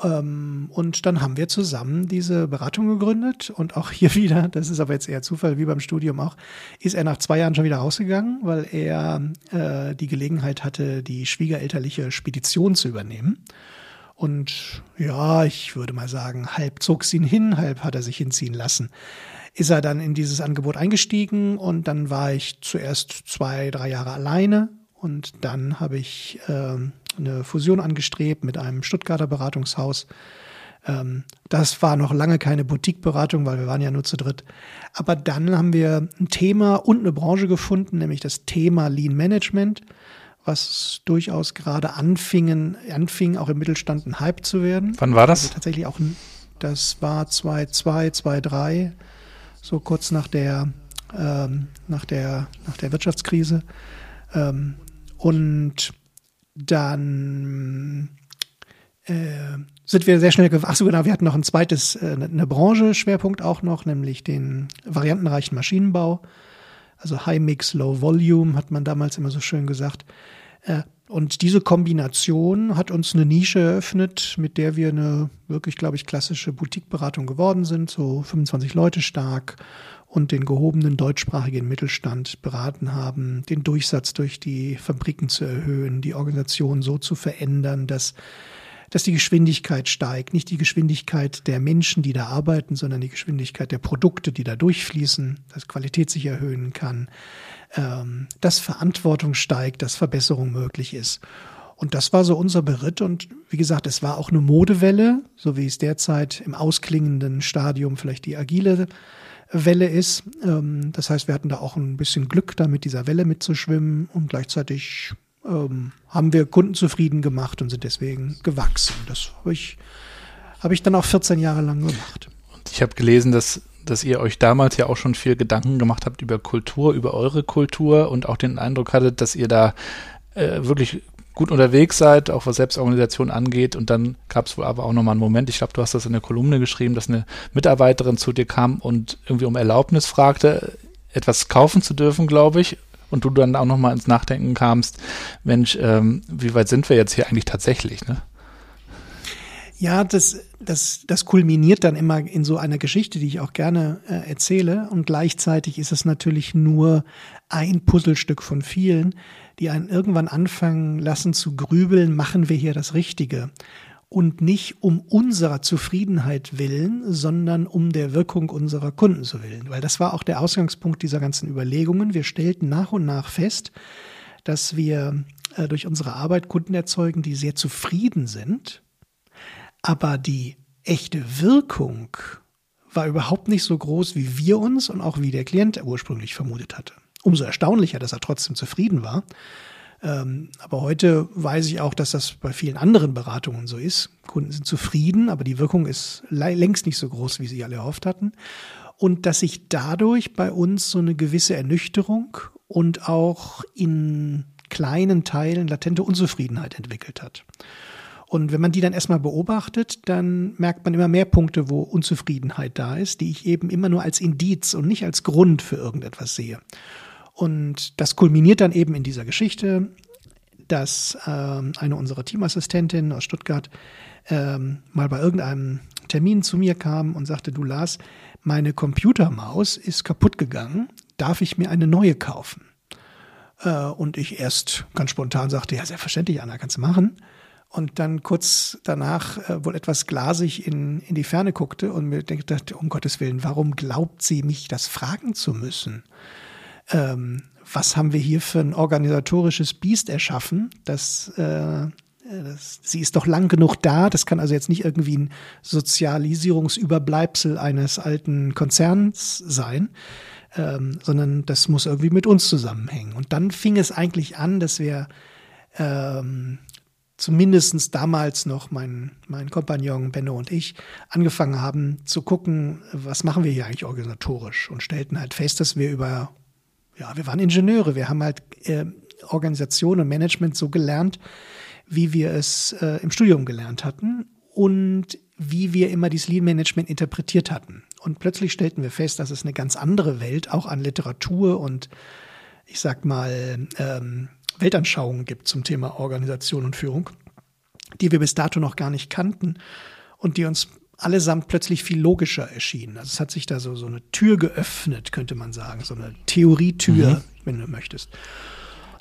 Ähm, und dann haben wir zusammen diese Beratung gegründet und auch hier wieder, das ist aber jetzt eher Zufall, wie beim Studium auch, ist er nach zwei Jahren schon wieder rausgegangen, weil er äh, die Gelegenheit hatte, die schwiegerelterliche Spedition zu übernehmen. Und ja, ich würde mal sagen, halb zog es ihn hin, halb hat er sich hinziehen lassen. Ist er dann in dieses Angebot eingestiegen und dann war ich zuerst zwei, drei Jahre alleine und dann habe ich äh, eine Fusion angestrebt mit einem Stuttgarter Beratungshaus. Ähm, das war noch lange keine Boutique-Beratung, weil wir waren ja nur zu dritt. Aber dann haben wir ein Thema und eine Branche gefunden, nämlich das Thema Lean Management was durchaus gerade anfingen, anfing, auch im Mittelstand ein Hype zu werden. Wann war das? Also tatsächlich auch, das war 2002, 2003, so kurz nach der, ähm, nach der, nach der Wirtschaftskrise. Ähm, und dann äh, sind wir sehr schnell, ach so genau, wir hatten noch ein zweites, äh, eine Branche Schwerpunkt auch noch, nämlich den variantenreichen Maschinenbau also High Mix, Low Volume hat man damals immer so schön gesagt. Äh, und diese Kombination hat uns eine Nische eröffnet, mit der wir eine wirklich, glaube ich, klassische Boutique-Beratung geworden sind, so 25 Leute stark und den gehobenen deutschsprachigen Mittelstand beraten haben, den Durchsatz durch die Fabriken zu erhöhen, die Organisation so zu verändern, dass dass die Geschwindigkeit steigt. Nicht die Geschwindigkeit der Menschen, die da arbeiten, sondern die Geschwindigkeit der Produkte, die da durchfließen, dass Qualität sich erhöhen kann, ähm, dass Verantwortung steigt, dass Verbesserung möglich ist. Und das war so unser Beritt. Und wie gesagt, es war auch eine Modewelle, so wie es derzeit im ausklingenden Stadium vielleicht die agile Welle ist. Ähm, das heißt, wir hatten da auch ein bisschen Glück, da mit dieser Welle mitzuschwimmen und gleichzeitig ähm, haben wir Kunden zufrieden gemacht und sind deswegen gewachsen. Das habe ich, hab ich dann auch 14 Jahre lang gemacht. Und ich habe gelesen, dass, dass ihr euch damals ja auch schon viel Gedanken gemacht habt über Kultur, über eure Kultur und auch den Eindruck hattet, dass ihr da äh, wirklich gut unterwegs seid, auch was Selbstorganisation angeht. Und dann gab es wohl aber auch nochmal einen Moment, ich glaube, du hast das in der Kolumne geschrieben, dass eine Mitarbeiterin zu dir kam und irgendwie um Erlaubnis fragte, etwas kaufen zu dürfen, glaube ich und du dann auch nochmal ins Nachdenken kamst, Mensch, ähm, wie weit sind wir jetzt hier eigentlich tatsächlich, ne? Ja, das, das, das kulminiert dann immer in so einer Geschichte, die ich auch gerne äh, erzähle. Und gleichzeitig ist es natürlich nur ein Puzzlestück von vielen, die einen irgendwann anfangen lassen zu grübeln, machen wir hier das Richtige? Und nicht um unserer Zufriedenheit willen, sondern um der Wirkung unserer Kunden zu willen. Weil das war auch der Ausgangspunkt dieser ganzen Überlegungen. Wir stellten nach und nach fest, dass wir äh, durch unsere Arbeit Kunden erzeugen, die sehr zufrieden sind, aber die echte Wirkung war überhaupt nicht so groß, wie wir uns und auch wie der Klient ursprünglich vermutet hatte. Umso erstaunlicher, dass er trotzdem zufrieden war aber heute weiß ich auch, dass das bei vielen anderen Beratungen so ist. Kunden sind zufrieden, aber die Wirkung ist längst nicht so groß, wie sie alle erhofft hatten. Und dass sich dadurch bei uns so eine gewisse Ernüchterung und auch in kleinen Teilen latente Unzufriedenheit entwickelt hat. Und wenn man die dann erstmal beobachtet, dann merkt man immer mehr Punkte, wo Unzufriedenheit da ist, die ich eben immer nur als Indiz und nicht als Grund für irgendetwas sehe. Und das kulminiert dann eben in dieser Geschichte, dass ähm, eine unserer Teamassistentinnen aus Stuttgart ähm, mal bei irgendeinem Termin zu mir kam und sagte, du Lars, meine Computermaus ist kaputt gegangen, darf ich mir eine neue kaufen? Äh, und ich erst ganz spontan sagte, ja, selbstverständlich, Anna, kannst du machen. Und dann kurz danach äh, wohl etwas glasig in, in die Ferne guckte und mir dachte, um Gottes Willen, warum glaubt sie mich das fragen zu müssen? Ähm, was haben wir hier für ein organisatorisches Biest erschaffen, das äh, das, sie ist doch lang genug da. Das kann also jetzt nicht irgendwie ein Sozialisierungsüberbleibsel eines alten Konzerns sein, ähm, sondern das muss irgendwie mit uns zusammenhängen. Und dann fing es eigentlich an, dass wir ähm, zumindest damals noch mein, mein Kompagnon Benno und ich angefangen haben zu gucken, was machen wir hier eigentlich organisatorisch und stellten halt fest, dass wir über ja, wir waren Ingenieure. Wir haben halt äh, Organisation und Management so gelernt, wie wir es äh, im Studium gelernt hatten und wie wir immer dieses Lean Management interpretiert hatten. Und plötzlich stellten wir fest, dass es eine ganz andere Welt auch an Literatur und ich sag mal ähm, Weltanschauungen gibt zum Thema Organisation und Führung, die wir bis dato noch gar nicht kannten und die uns allesamt plötzlich viel logischer erschienen. Also es hat sich da so, so eine Tür geöffnet, könnte man sagen, so eine Theorietür, mhm. wenn du möchtest.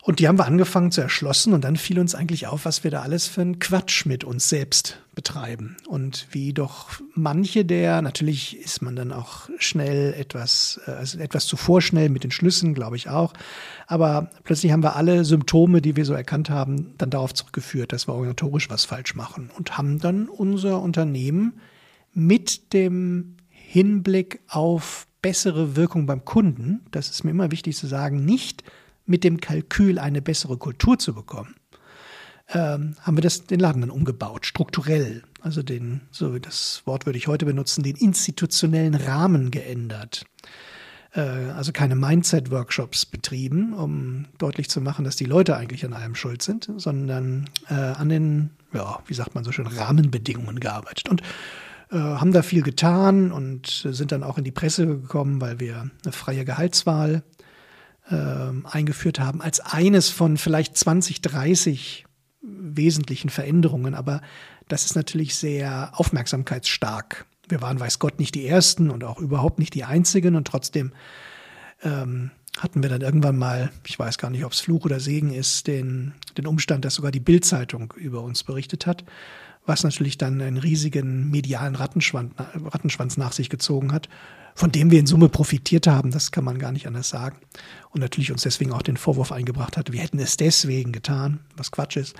Und die haben wir angefangen zu erschlossen und dann fiel uns eigentlich auf, was wir da alles für einen Quatsch mit uns selbst betreiben. Und wie doch manche der, natürlich ist man dann auch schnell etwas, äh, also etwas zu vorschnell mit den Schlüssen, glaube ich auch. Aber plötzlich haben wir alle Symptome, die wir so erkannt haben, dann darauf zurückgeführt, dass wir organisatorisch was falsch machen und haben dann unser Unternehmen mit dem Hinblick auf bessere Wirkung beim Kunden, das ist mir immer wichtig zu sagen, nicht mit dem Kalkül eine bessere Kultur zu bekommen, ähm, haben wir das, den Laden dann umgebaut, strukturell. Also den, so das Wort würde ich heute benutzen, den institutionellen Rahmen geändert. Äh, also keine Mindset-Workshops betrieben, um deutlich zu machen, dass die Leute eigentlich an allem schuld sind, sondern äh, an den, ja, wie sagt man so schön, Rahmenbedingungen gearbeitet. Und äh, haben da viel getan und sind dann auch in die Presse gekommen, weil wir eine freie Gehaltswahl äh, eingeführt haben, als eines von vielleicht 20, 30 wesentlichen Veränderungen. Aber das ist natürlich sehr aufmerksamkeitsstark. Wir waren, weiß Gott, nicht die Ersten und auch überhaupt nicht die Einzigen und trotzdem ähm, hatten wir dann irgendwann mal, ich weiß gar nicht, ob es Fluch oder Segen ist, den, den Umstand, dass sogar die Bildzeitung über uns berichtet hat was natürlich dann einen riesigen medialen Rattenschwanz, Rattenschwanz nach sich gezogen hat, von dem wir in Summe profitiert haben, das kann man gar nicht anders sagen. Und natürlich uns deswegen auch den Vorwurf eingebracht hat, wir hätten es deswegen getan, was Quatsch ist.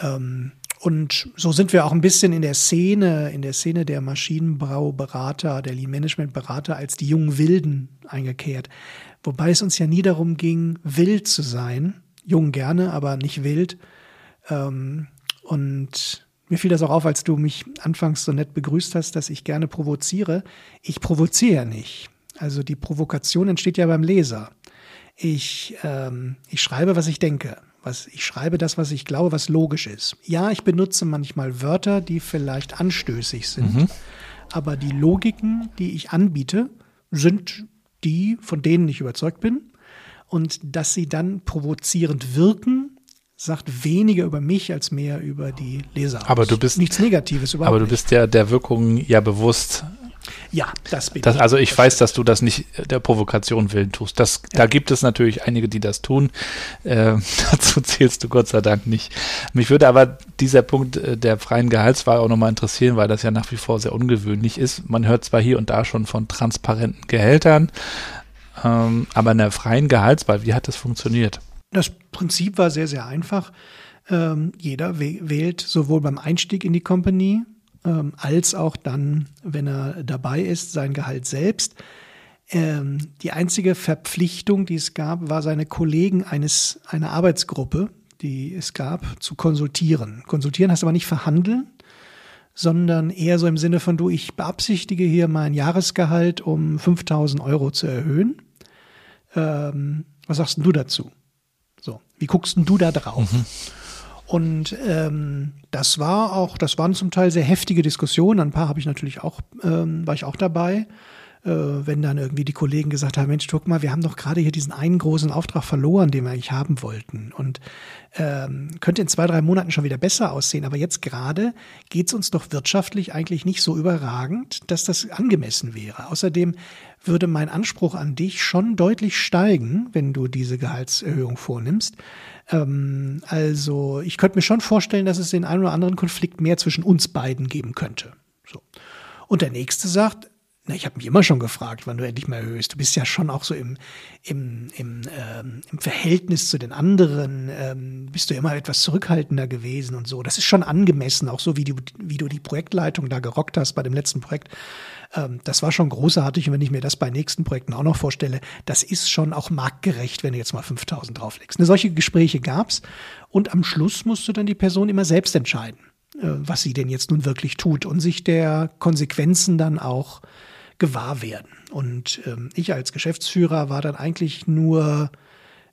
Ähm, und so sind wir auch ein bisschen in der Szene, in der Szene der Maschinenbauberater, der Lean Management Berater als die jungen Wilden eingekehrt. Wobei es uns ja nie darum ging, wild zu sein. Jung gerne, aber nicht wild. Ähm, und mir fiel das auch auf, als du mich anfangs so nett begrüßt hast, dass ich gerne provoziere. Ich provoziere ja nicht. Also die Provokation entsteht ja beim Leser. Ich, ähm, ich schreibe, was ich denke. Was, ich schreibe das, was ich glaube, was logisch ist. Ja, ich benutze manchmal Wörter, die vielleicht anstößig sind. Mhm. Aber die Logiken, die ich anbiete, sind die, von denen ich überzeugt bin. Und dass sie dann provozierend wirken, sagt weniger über mich als mehr über die Leser. Aber du bist nichts Negatives überhaupt. Aber du bist der, der Wirkung ja bewusst. Ja, das bin das, ich. Also ich das weiß, dass du das nicht der Provokation willen tust. Das, ja. Da gibt es natürlich einige, die das tun. Äh, dazu zählst du Gott sei Dank nicht. Mich würde aber dieser Punkt äh, der freien Gehaltswahl auch nochmal interessieren, weil das ja nach wie vor sehr ungewöhnlich ist. Man hört zwar hier und da schon von transparenten Gehältern, ähm, aber in der freien Gehaltswahl, wie hat das funktioniert? Das Prinzip war sehr, sehr einfach. Ähm, jeder wählt sowohl beim Einstieg in die Company ähm, als auch dann, wenn er dabei ist, sein Gehalt selbst. Ähm, die einzige Verpflichtung, die es gab, war seine Kollegen eines, einer Arbeitsgruppe, die es gab, zu konsultieren. Konsultieren heißt aber nicht verhandeln, sondern eher so im Sinne von, du, ich beabsichtige hier mein Jahresgehalt um 5000 Euro zu erhöhen. Ähm, was sagst du dazu? Wie guckst du da drauf? Mhm. Und ähm, das war auch, das waren zum Teil sehr heftige Diskussionen. Ein paar habe ich natürlich auch, ähm, war ich auch dabei. Äh, wenn dann irgendwie die Kollegen gesagt haben, Mensch, guck mal, wir haben doch gerade hier diesen einen großen Auftrag verloren, den wir eigentlich haben wollten. Und ähm, könnte in zwei, drei Monaten schon wieder besser aussehen. Aber jetzt gerade geht es uns doch wirtschaftlich eigentlich nicht so überragend, dass das angemessen wäre. Außerdem würde mein Anspruch an dich schon deutlich steigen, wenn du diese Gehaltserhöhung vornimmst. Ähm, also ich könnte mir schon vorstellen, dass es den einen oder anderen Konflikt mehr zwischen uns beiden geben könnte. So. Und der nächste sagt, na, ich habe mich immer schon gefragt, wann du endlich mal erhöhst. Du bist ja schon auch so im, im, im, ähm, im Verhältnis zu den anderen, ähm, bist du immer etwas zurückhaltender gewesen und so. Das ist schon angemessen, auch so wie du, wie du die Projektleitung da gerockt hast bei dem letzten Projekt. Ähm, das war schon großartig. Und wenn ich mir das bei nächsten Projekten auch noch vorstelle, das ist schon auch marktgerecht, wenn du jetzt mal 5000 drauflegst. Ne, solche Gespräche gab's. Und am Schluss musst du dann die Person immer selbst entscheiden, äh, was sie denn jetzt nun wirklich tut und sich der Konsequenzen dann auch gewahr werden. Und ähm, ich als Geschäftsführer war dann eigentlich nur,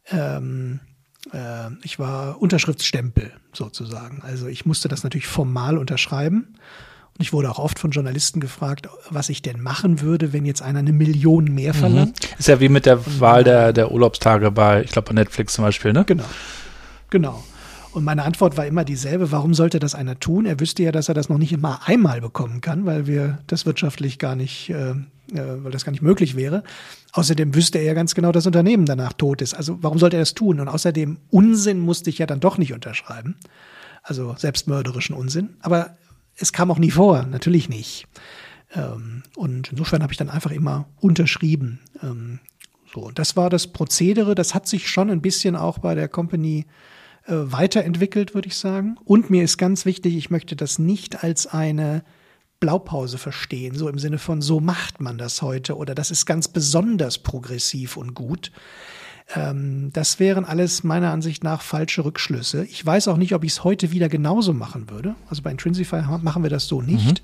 ähm, äh, ich war Unterschriftsstempel sozusagen. Also ich musste das natürlich formal unterschreiben. Und ich wurde auch oft von Journalisten gefragt, was ich denn machen würde, wenn jetzt einer eine Million mehr verlangt. Mhm. Ist ja wie mit der Wahl der, der Urlaubstage bei, ich glaube, bei Netflix zum Beispiel, ne? Genau. Genau. Und meine Antwort war immer dieselbe. Warum sollte das einer tun? Er wüsste ja, dass er das noch nicht immer einmal bekommen kann, weil wir das wirtschaftlich gar nicht, äh, äh, weil das gar nicht möglich wäre. Außerdem wüsste er ja ganz genau, dass das Unternehmen danach tot ist. Also warum sollte er das tun? Und außerdem Unsinn musste ich ja dann doch nicht unterschreiben. Also selbstmörderischen Unsinn. Aber es kam auch nie vor, natürlich nicht. Ähm, und insofern habe ich dann einfach immer unterschrieben. Ähm, so, das war das Prozedere. Das hat sich schon ein bisschen auch bei der Company äh, weiterentwickelt, würde ich sagen. Und mir ist ganz wichtig, ich möchte das nicht als eine Blaupause verstehen, so im Sinne von, so macht man das heute oder das ist ganz besonders progressiv und gut. Ähm, das wären alles meiner Ansicht nach falsche Rückschlüsse. Ich weiß auch nicht, ob ich es heute wieder genauso machen würde. Also bei Intrinsify machen wir das so nicht.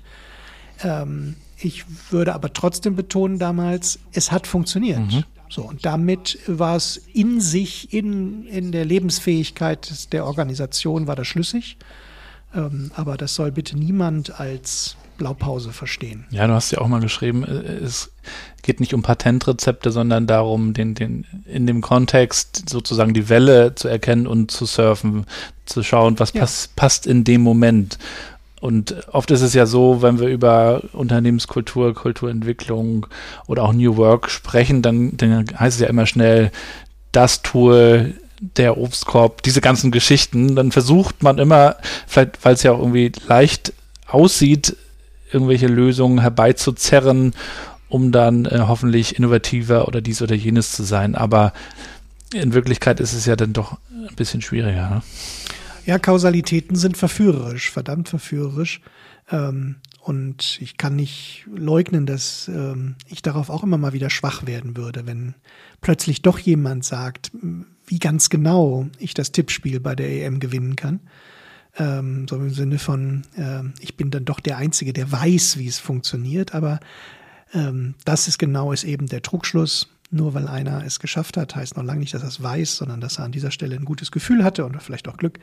Mhm. Ähm, ich würde aber trotzdem betonen damals, es hat funktioniert. Mhm. So, und damit war es in sich, in, in der Lebensfähigkeit der Organisation, war das schlüssig. Ähm, aber das soll bitte niemand als Blaupause verstehen. Ja, du hast ja auch mal geschrieben, äh, es geht nicht um Patentrezepte, sondern darum, den, den, in dem Kontext sozusagen die Welle zu erkennen und zu surfen, zu schauen, was ja. pass, passt in dem Moment. Und oft ist es ja so, wenn wir über Unternehmenskultur, Kulturentwicklung oder auch New Work sprechen, dann, dann heißt es ja immer schnell, das Tool, der Obstkorb, diese ganzen Geschichten, dann versucht man immer, vielleicht weil es ja auch irgendwie leicht aussieht, irgendwelche Lösungen herbeizuzerren, um dann äh, hoffentlich innovativer oder dies oder jenes zu sein. Aber in Wirklichkeit ist es ja dann doch ein bisschen schwieriger. Ne? Ja, Kausalitäten sind verführerisch, verdammt verführerisch. Ähm, und ich kann nicht leugnen, dass ähm, ich darauf auch immer mal wieder schwach werden würde, wenn plötzlich doch jemand sagt, wie ganz genau ich das Tippspiel bei der EM gewinnen kann. Ähm, so im Sinne von, äh, ich bin dann doch der Einzige, der weiß, wie es funktioniert. Aber ähm, das ist genau ist eben der Trugschluss. Nur weil einer es geschafft hat, heißt noch lange nicht, dass er es weiß, sondern dass er an dieser Stelle ein gutes Gefühl hatte und vielleicht auch Glück.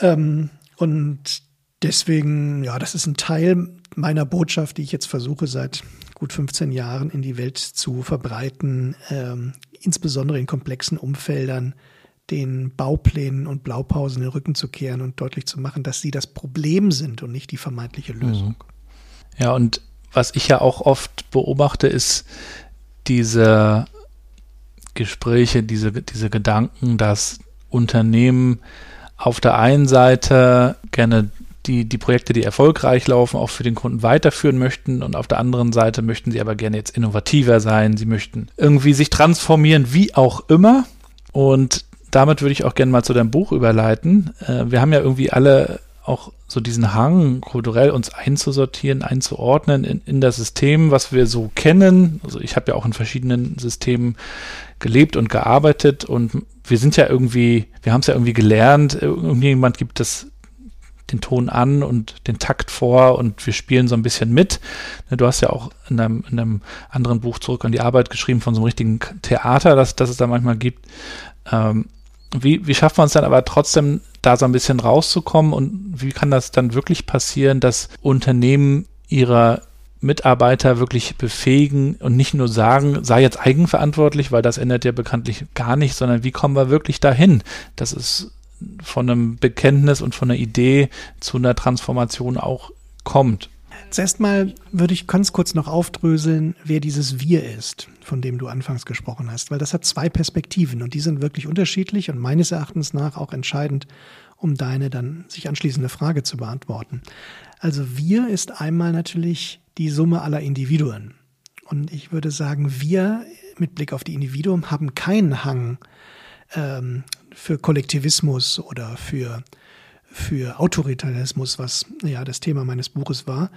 Ähm, und deswegen, ja, das ist ein Teil meiner Botschaft, die ich jetzt versuche seit gut 15 Jahren in die Welt zu verbreiten, ähm, insbesondere in komplexen Umfeldern, den Bauplänen und Blaupausen den Rücken zu kehren und deutlich zu machen, dass sie das Problem sind und nicht die vermeintliche Lösung. Ja, und was ich ja auch oft beobachte, ist diese Gespräche, diese, diese Gedanken, dass Unternehmen auf der einen Seite gerne die, die Projekte, die erfolgreich laufen, auch für den Kunden weiterführen möchten und auf der anderen Seite möchten sie aber gerne jetzt innovativer sein, sie möchten irgendwie sich transformieren, wie auch immer. Und damit würde ich auch gerne mal zu deinem Buch überleiten. Äh, wir haben ja irgendwie alle auch so diesen Hang, kulturell uns einzusortieren, einzuordnen in, in das System, was wir so kennen. Also ich habe ja auch in verschiedenen Systemen gelebt und gearbeitet und wir sind ja irgendwie, wir haben es ja irgendwie gelernt, irgendjemand gibt das den Ton an und den Takt vor und wir spielen so ein bisschen mit. Ne, du hast ja auch in einem, in einem anderen Buch zurück an die Arbeit geschrieben von so einem richtigen Theater, das, das es da manchmal gibt. Ähm, wie, wie schafft man es dann aber trotzdem, da so ein bisschen rauszukommen und wie kann das dann wirklich passieren, dass Unternehmen ihre Mitarbeiter wirklich befähigen und nicht nur sagen, sei jetzt eigenverantwortlich, weil das ändert ja bekanntlich gar nicht, sondern wie kommen wir wirklich dahin, dass es von einem Bekenntnis und von einer Idee zu einer Transformation auch kommt. Zuerst mal würde ich ganz kurz noch aufdröseln, wer dieses Wir ist, von dem du anfangs gesprochen hast, weil das hat zwei Perspektiven und die sind wirklich unterschiedlich und meines Erachtens nach auch entscheidend, um deine dann sich anschließende Frage zu beantworten. Also wir ist einmal natürlich die Summe aller Individuen. Und ich würde sagen, wir mit Blick auf die Individuen haben keinen Hang ähm, für Kollektivismus oder für, für Autoritarismus, was ja das Thema meines Buches war,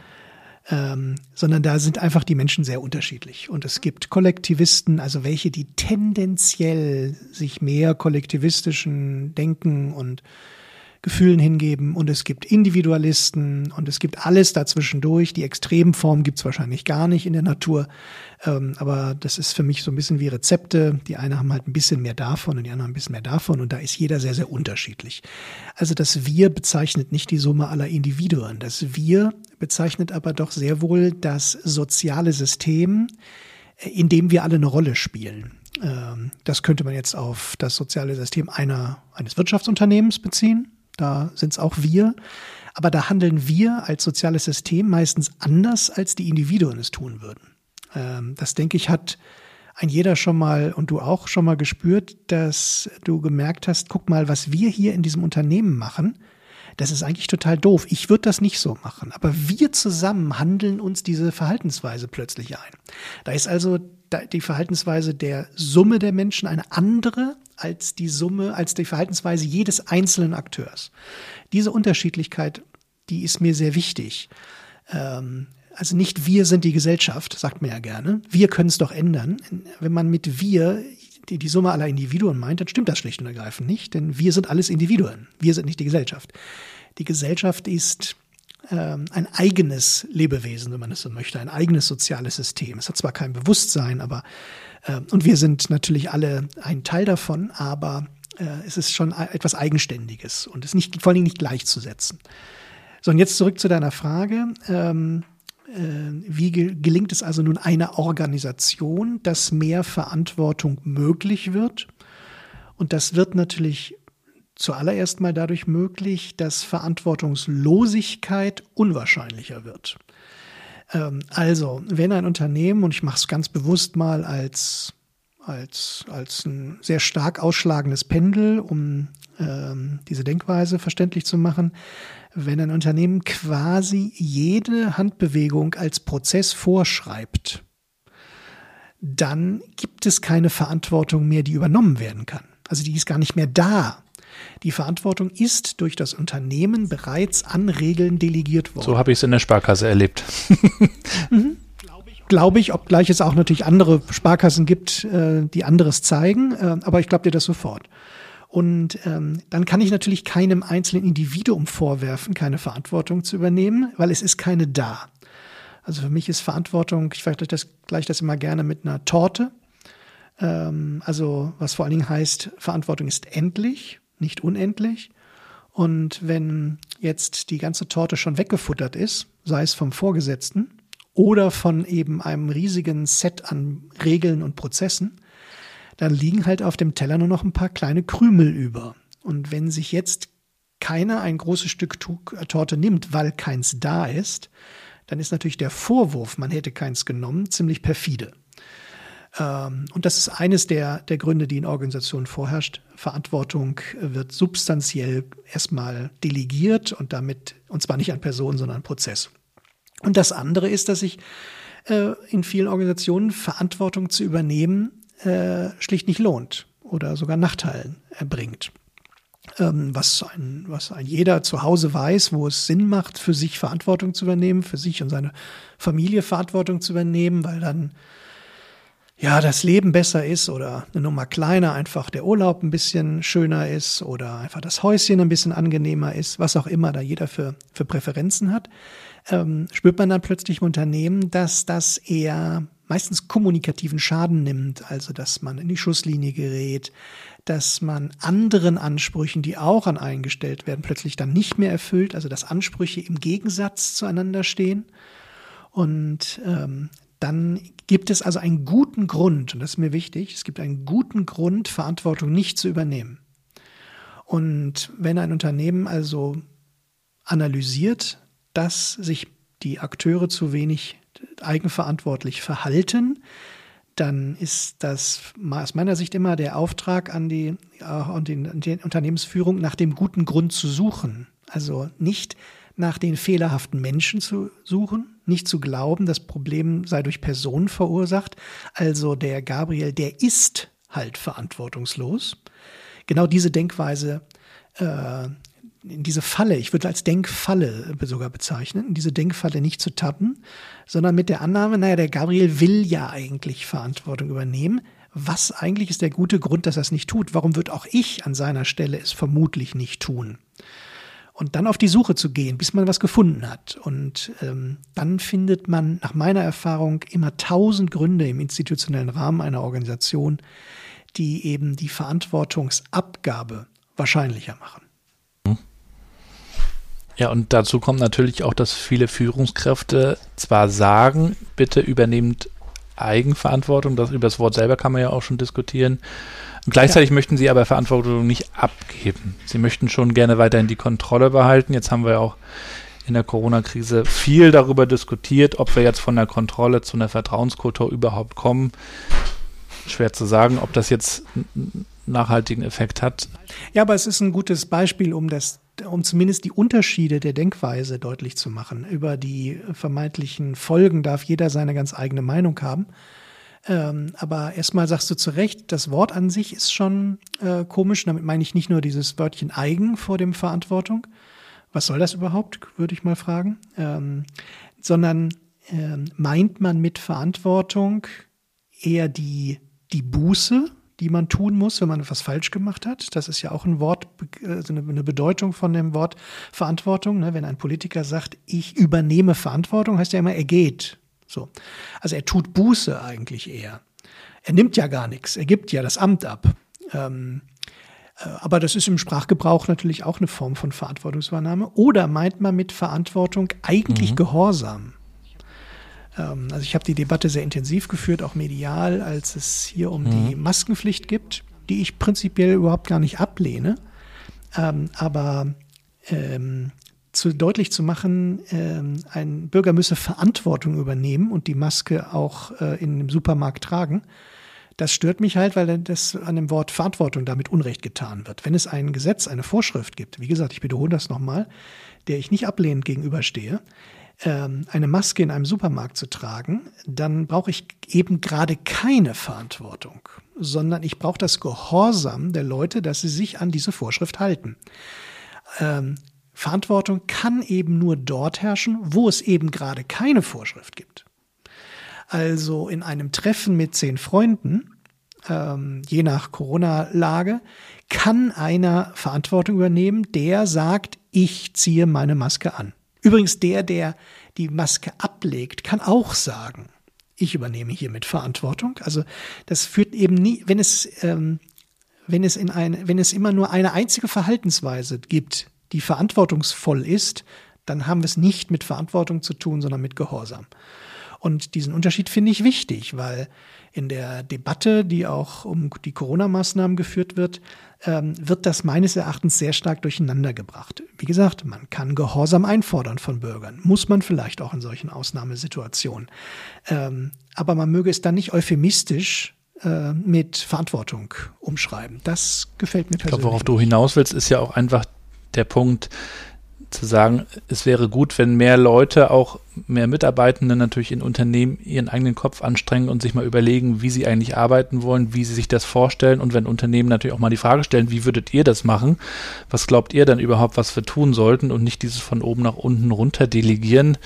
ähm, sondern da sind einfach die Menschen sehr unterschiedlich. Und es gibt Kollektivisten, also welche, die tendenziell sich mehr kollektivistischen Denken und Gefühlen hingeben und es gibt Individualisten und es gibt alles dazwischendurch. Die Extremform gibt's wahrscheinlich gar nicht in der Natur, ähm, aber das ist für mich so ein bisschen wie Rezepte. Die einen haben halt ein bisschen mehr davon und die anderen ein bisschen mehr davon und da ist jeder sehr, sehr unterschiedlich. Also das Wir bezeichnet nicht die Summe aller Individuen. Das Wir bezeichnet aber doch sehr wohl das soziale System, äh, in dem wir alle eine Rolle spielen. Ähm, das könnte man jetzt auf das soziale System einer, eines Wirtschaftsunternehmens beziehen. Da sind es auch wir. Aber da handeln wir als soziales System meistens anders, als die Individuen es tun würden. Ähm, das, denke ich, hat ein jeder schon mal und du auch schon mal gespürt, dass du gemerkt hast, guck mal, was wir hier in diesem Unternehmen machen, das ist eigentlich total doof. Ich würde das nicht so machen. Aber wir zusammen handeln uns diese Verhaltensweise plötzlich ein. Da ist also die Verhaltensweise der Summe der Menschen eine andere als die Summe, als die Verhaltensweise jedes einzelnen Akteurs. Diese Unterschiedlichkeit, die ist mir sehr wichtig. Ähm, also nicht wir sind die Gesellschaft, sagt man ja gerne. Wir können es doch ändern. Wenn man mit wir die, die Summe aller Individuen meint, dann stimmt das schlicht und ergreifend nicht, denn wir sind alles Individuen. Wir sind nicht die Gesellschaft. Die Gesellschaft ist ein eigenes Lebewesen, wenn man es so möchte, ein eigenes soziales System. Es hat zwar kein Bewusstsein, aber äh, und wir sind natürlich alle ein Teil davon, aber äh, es ist schon etwas Eigenständiges und ist nicht vor allen Dingen nicht gleichzusetzen. So, und jetzt zurück zu deiner Frage. Ähm, äh, wie gelingt es also nun einer Organisation, dass mehr Verantwortung möglich wird? Und das wird natürlich zuallererst mal dadurch möglich, dass Verantwortungslosigkeit unwahrscheinlicher wird. Ähm, also, wenn ein Unternehmen, und ich mache es ganz bewusst mal als als, als ein sehr stark ausschlagendes Pendel, um ähm, diese Denkweise verständlich zu machen. Wenn ein Unternehmen quasi jede Handbewegung als Prozess vorschreibt, dann gibt es keine Verantwortung mehr, die übernommen werden kann. Also die ist gar nicht mehr da. Die Verantwortung ist durch das Unternehmen bereits an Regeln delegiert worden. So habe ich es in der Sparkasse erlebt. mhm. Glaube ich, obgleich es auch natürlich andere Sparkassen gibt, äh, die anderes zeigen, äh, aber ich glaube dir das sofort. Und ähm, dann kann ich natürlich keinem einzelnen Individuum vorwerfen, keine Verantwortung zu übernehmen, weil es ist keine da. Also für mich ist Verantwortung, ich vergleiche das, gleich das immer gerne mit einer Torte. Ähm, also was vor allen Dingen heißt, Verantwortung ist endlich, nicht unendlich. Und wenn jetzt die ganze Torte schon weggefuttert ist, sei es vom Vorgesetzten oder von eben einem riesigen Set an Regeln und Prozessen, dann liegen halt auf dem Teller nur noch ein paar kleine Krümel über. Und wenn sich jetzt keiner ein großes Stück Torte nimmt, weil keins da ist, dann ist natürlich der Vorwurf, man hätte keins genommen, ziemlich perfide. Ähm, und das ist eines der, der Gründe, die in Organisationen vorherrscht. Verantwortung wird substanziell erstmal delegiert und damit, und zwar nicht an Personen, sondern an Prozess. Und das andere ist, dass sich äh, in vielen Organisationen Verantwortung zu übernehmen äh, schlicht nicht lohnt oder sogar Nachteilen erbringt ähm, was, ein, was ein jeder zu Hause weiß, wo es Sinn macht, für sich Verantwortung zu übernehmen, für sich und seine Familie Verantwortung zu übernehmen, weil dann ja das Leben besser ist oder eine Nummer kleiner, einfach der Urlaub ein bisschen schöner ist oder einfach das Häuschen ein bisschen angenehmer ist, was auch immer da jeder für, für Präferenzen hat, ähm, spürt man dann plötzlich im Unternehmen, dass das eher meistens kommunikativen Schaden nimmt, also dass man in die Schusslinie gerät, dass man anderen Ansprüchen, die auch an einen gestellt werden, plötzlich dann nicht mehr erfüllt, also dass Ansprüche im Gegensatz zueinander stehen. Und ähm, dann gibt es also einen guten Grund, und das ist mir wichtig, es gibt einen guten Grund, Verantwortung nicht zu übernehmen. Und wenn ein Unternehmen also analysiert, dass sich die Akteure zu wenig eigenverantwortlich verhalten, dann ist das aus meiner Sicht immer der Auftrag an die, an die, an die Unternehmensführung, nach dem guten Grund zu suchen. Also nicht nach den fehlerhaften Menschen zu suchen, nicht zu glauben, das Problem sei durch Personen verursacht. Also der Gabriel, der ist halt verantwortungslos. Genau diese Denkweise äh, diese Falle, ich würde als Denkfalle sogar bezeichnen, diese Denkfalle nicht zu tappen, sondern mit der Annahme, naja, der Gabriel will ja eigentlich Verantwortung übernehmen. Was eigentlich ist der gute Grund, dass er es nicht tut? Warum wird auch ich an seiner Stelle es vermutlich nicht tun? Und dann auf die Suche zu gehen, bis man was gefunden hat. Und ähm, dann findet man nach meiner Erfahrung immer tausend Gründe im institutionellen Rahmen einer Organisation, die eben die Verantwortungsabgabe wahrscheinlicher machen. Ja, und dazu kommt natürlich auch, dass viele Führungskräfte zwar sagen, bitte übernehmt Eigenverantwortung, das über das Wort selber kann man ja auch schon diskutieren. Und gleichzeitig ja. möchten sie aber Verantwortung nicht abgeben. Sie möchten schon gerne weiterhin die Kontrolle behalten. Jetzt haben wir ja auch in der Corona-Krise viel darüber diskutiert, ob wir jetzt von der Kontrolle zu einer Vertrauenskultur überhaupt kommen. Schwer zu sagen, ob das jetzt einen nachhaltigen Effekt hat. Ja, aber es ist ein gutes Beispiel, um das um zumindest die Unterschiede der Denkweise deutlich zu machen. Über die vermeintlichen Folgen darf jeder seine ganz eigene Meinung haben. Ähm, aber erstmal sagst du zu Recht, das Wort an sich ist schon äh, komisch. Damit meine ich nicht nur dieses Wörtchen eigen vor dem Verantwortung. Was soll das überhaupt, würde ich mal fragen. Ähm, sondern äh, meint man mit Verantwortung eher die, die Buße, die man tun muss, wenn man etwas falsch gemacht hat. Das ist ja auch ein Wort, also eine Bedeutung von dem Wort Verantwortung. Ne? Wenn ein Politiker sagt, ich übernehme Verantwortung, heißt ja immer, er geht. So. Also er tut Buße eigentlich eher. Er nimmt ja gar nichts, er gibt ja das Amt ab. Ähm, äh, aber das ist im Sprachgebrauch natürlich auch eine Form von Verantwortungsübernahme. Oder meint man mit Verantwortung eigentlich mhm. Gehorsam? Ähm, also ich habe die Debatte sehr intensiv geführt, auch medial, als es hier um mhm. die Maskenpflicht gibt, die ich prinzipiell überhaupt gar nicht ablehne. Ähm, aber ähm, zu deutlich zu machen, ähm, ein Bürger müsse Verantwortung übernehmen und die Maske auch äh, in dem Supermarkt tragen, Das stört mich halt, weil das an dem Wort Verantwortung damit Unrecht getan wird. Wenn es ein Gesetz, eine Vorschrift gibt, wie gesagt, ich wiederhole das nochmal, der ich nicht ablehnend gegenüberstehe, ähm, eine Maske in einem Supermarkt zu tragen, dann brauche ich eben gerade keine Verantwortung, sondern ich brauche das Gehorsam der Leute, dass sie sich an diese Vorschrift halten. Ähm, Verantwortung kann eben nur dort herrschen, wo es eben gerade keine Vorschrift gibt. Also in einem Treffen mit zehn Freunden, ähm, je nach Corona-Lage, kann einer Verantwortung übernehmen, der sagt, ich ziehe meine Maske an. Übrigens, der, der die Maske ablegt, kann auch sagen, ich übernehme hiermit Verantwortung. Also das führt eben nie, wenn es, ähm, wenn es in ein, wenn es immer nur eine einzige Verhaltensweise gibt, die verantwortungsvoll ist, dann haben wir es nicht mit Verantwortung zu tun, sondern mit Gehorsam. Und diesen Unterschied finde ich wichtig, weil in der Debatte, die auch um die Corona-Maßnahmen geführt wird, ähm, wird das meines Erachtens sehr stark durcheinander gebracht. Wie gesagt, man kann Gehorsam einfordern von Bürgern, muss man vielleicht auch in solchen Ausnahmesituationen. Ähm, aber man möge es dann nicht euphemistisch äh, mit Verantwortung umschreiben. Das gefällt mir persönlich. Ich glaube, worauf du hinaus willst, ist ja auch einfach der Punkt, zu sagen, es wäre gut, wenn mehr Leute, auch mehr Mitarbeitende natürlich in Unternehmen ihren eigenen Kopf anstrengen und sich mal überlegen, wie sie eigentlich arbeiten wollen, wie sie sich das vorstellen und wenn Unternehmen natürlich auch mal die Frage stellen, wie würdet ihr das machen? Was glaubt ihr dann überhaupt, was wir tun sollten und nicht dieses von oben nach unten runter delegieren,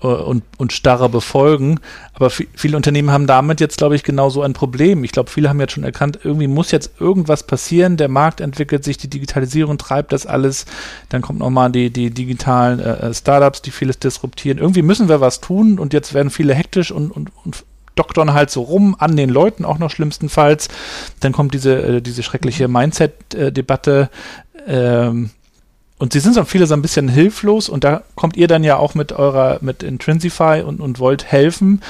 äh, und, und starre befolgen. Aber viele Unternehmen haben damit jetzt, glaube ich, genau so ein Problem. Ich glaube, viele haben jetzt schon erkannt, irgendwie muss jetzt irgendwas passieren. Der Markt entwickelt sich, die Digitalisierung treibt das alles. Dann kommt nochmal die, die digitalen äh, äh, Startups, die vieles disruptieren. Irgendwie müssen wir was tun und jetzt werden viele hektisch und, und, und doktern halt so rum an den Leuten, auch noch schlimmstenfalls. Dann kommt diese, äh, diese schreckliche Mindset-Debatte. Ähm, und sie sind so viele so ein bisschen hilflos und da kommt ihr dann ja auch mit eurer, mit Intrinsify und, und wollt helfen.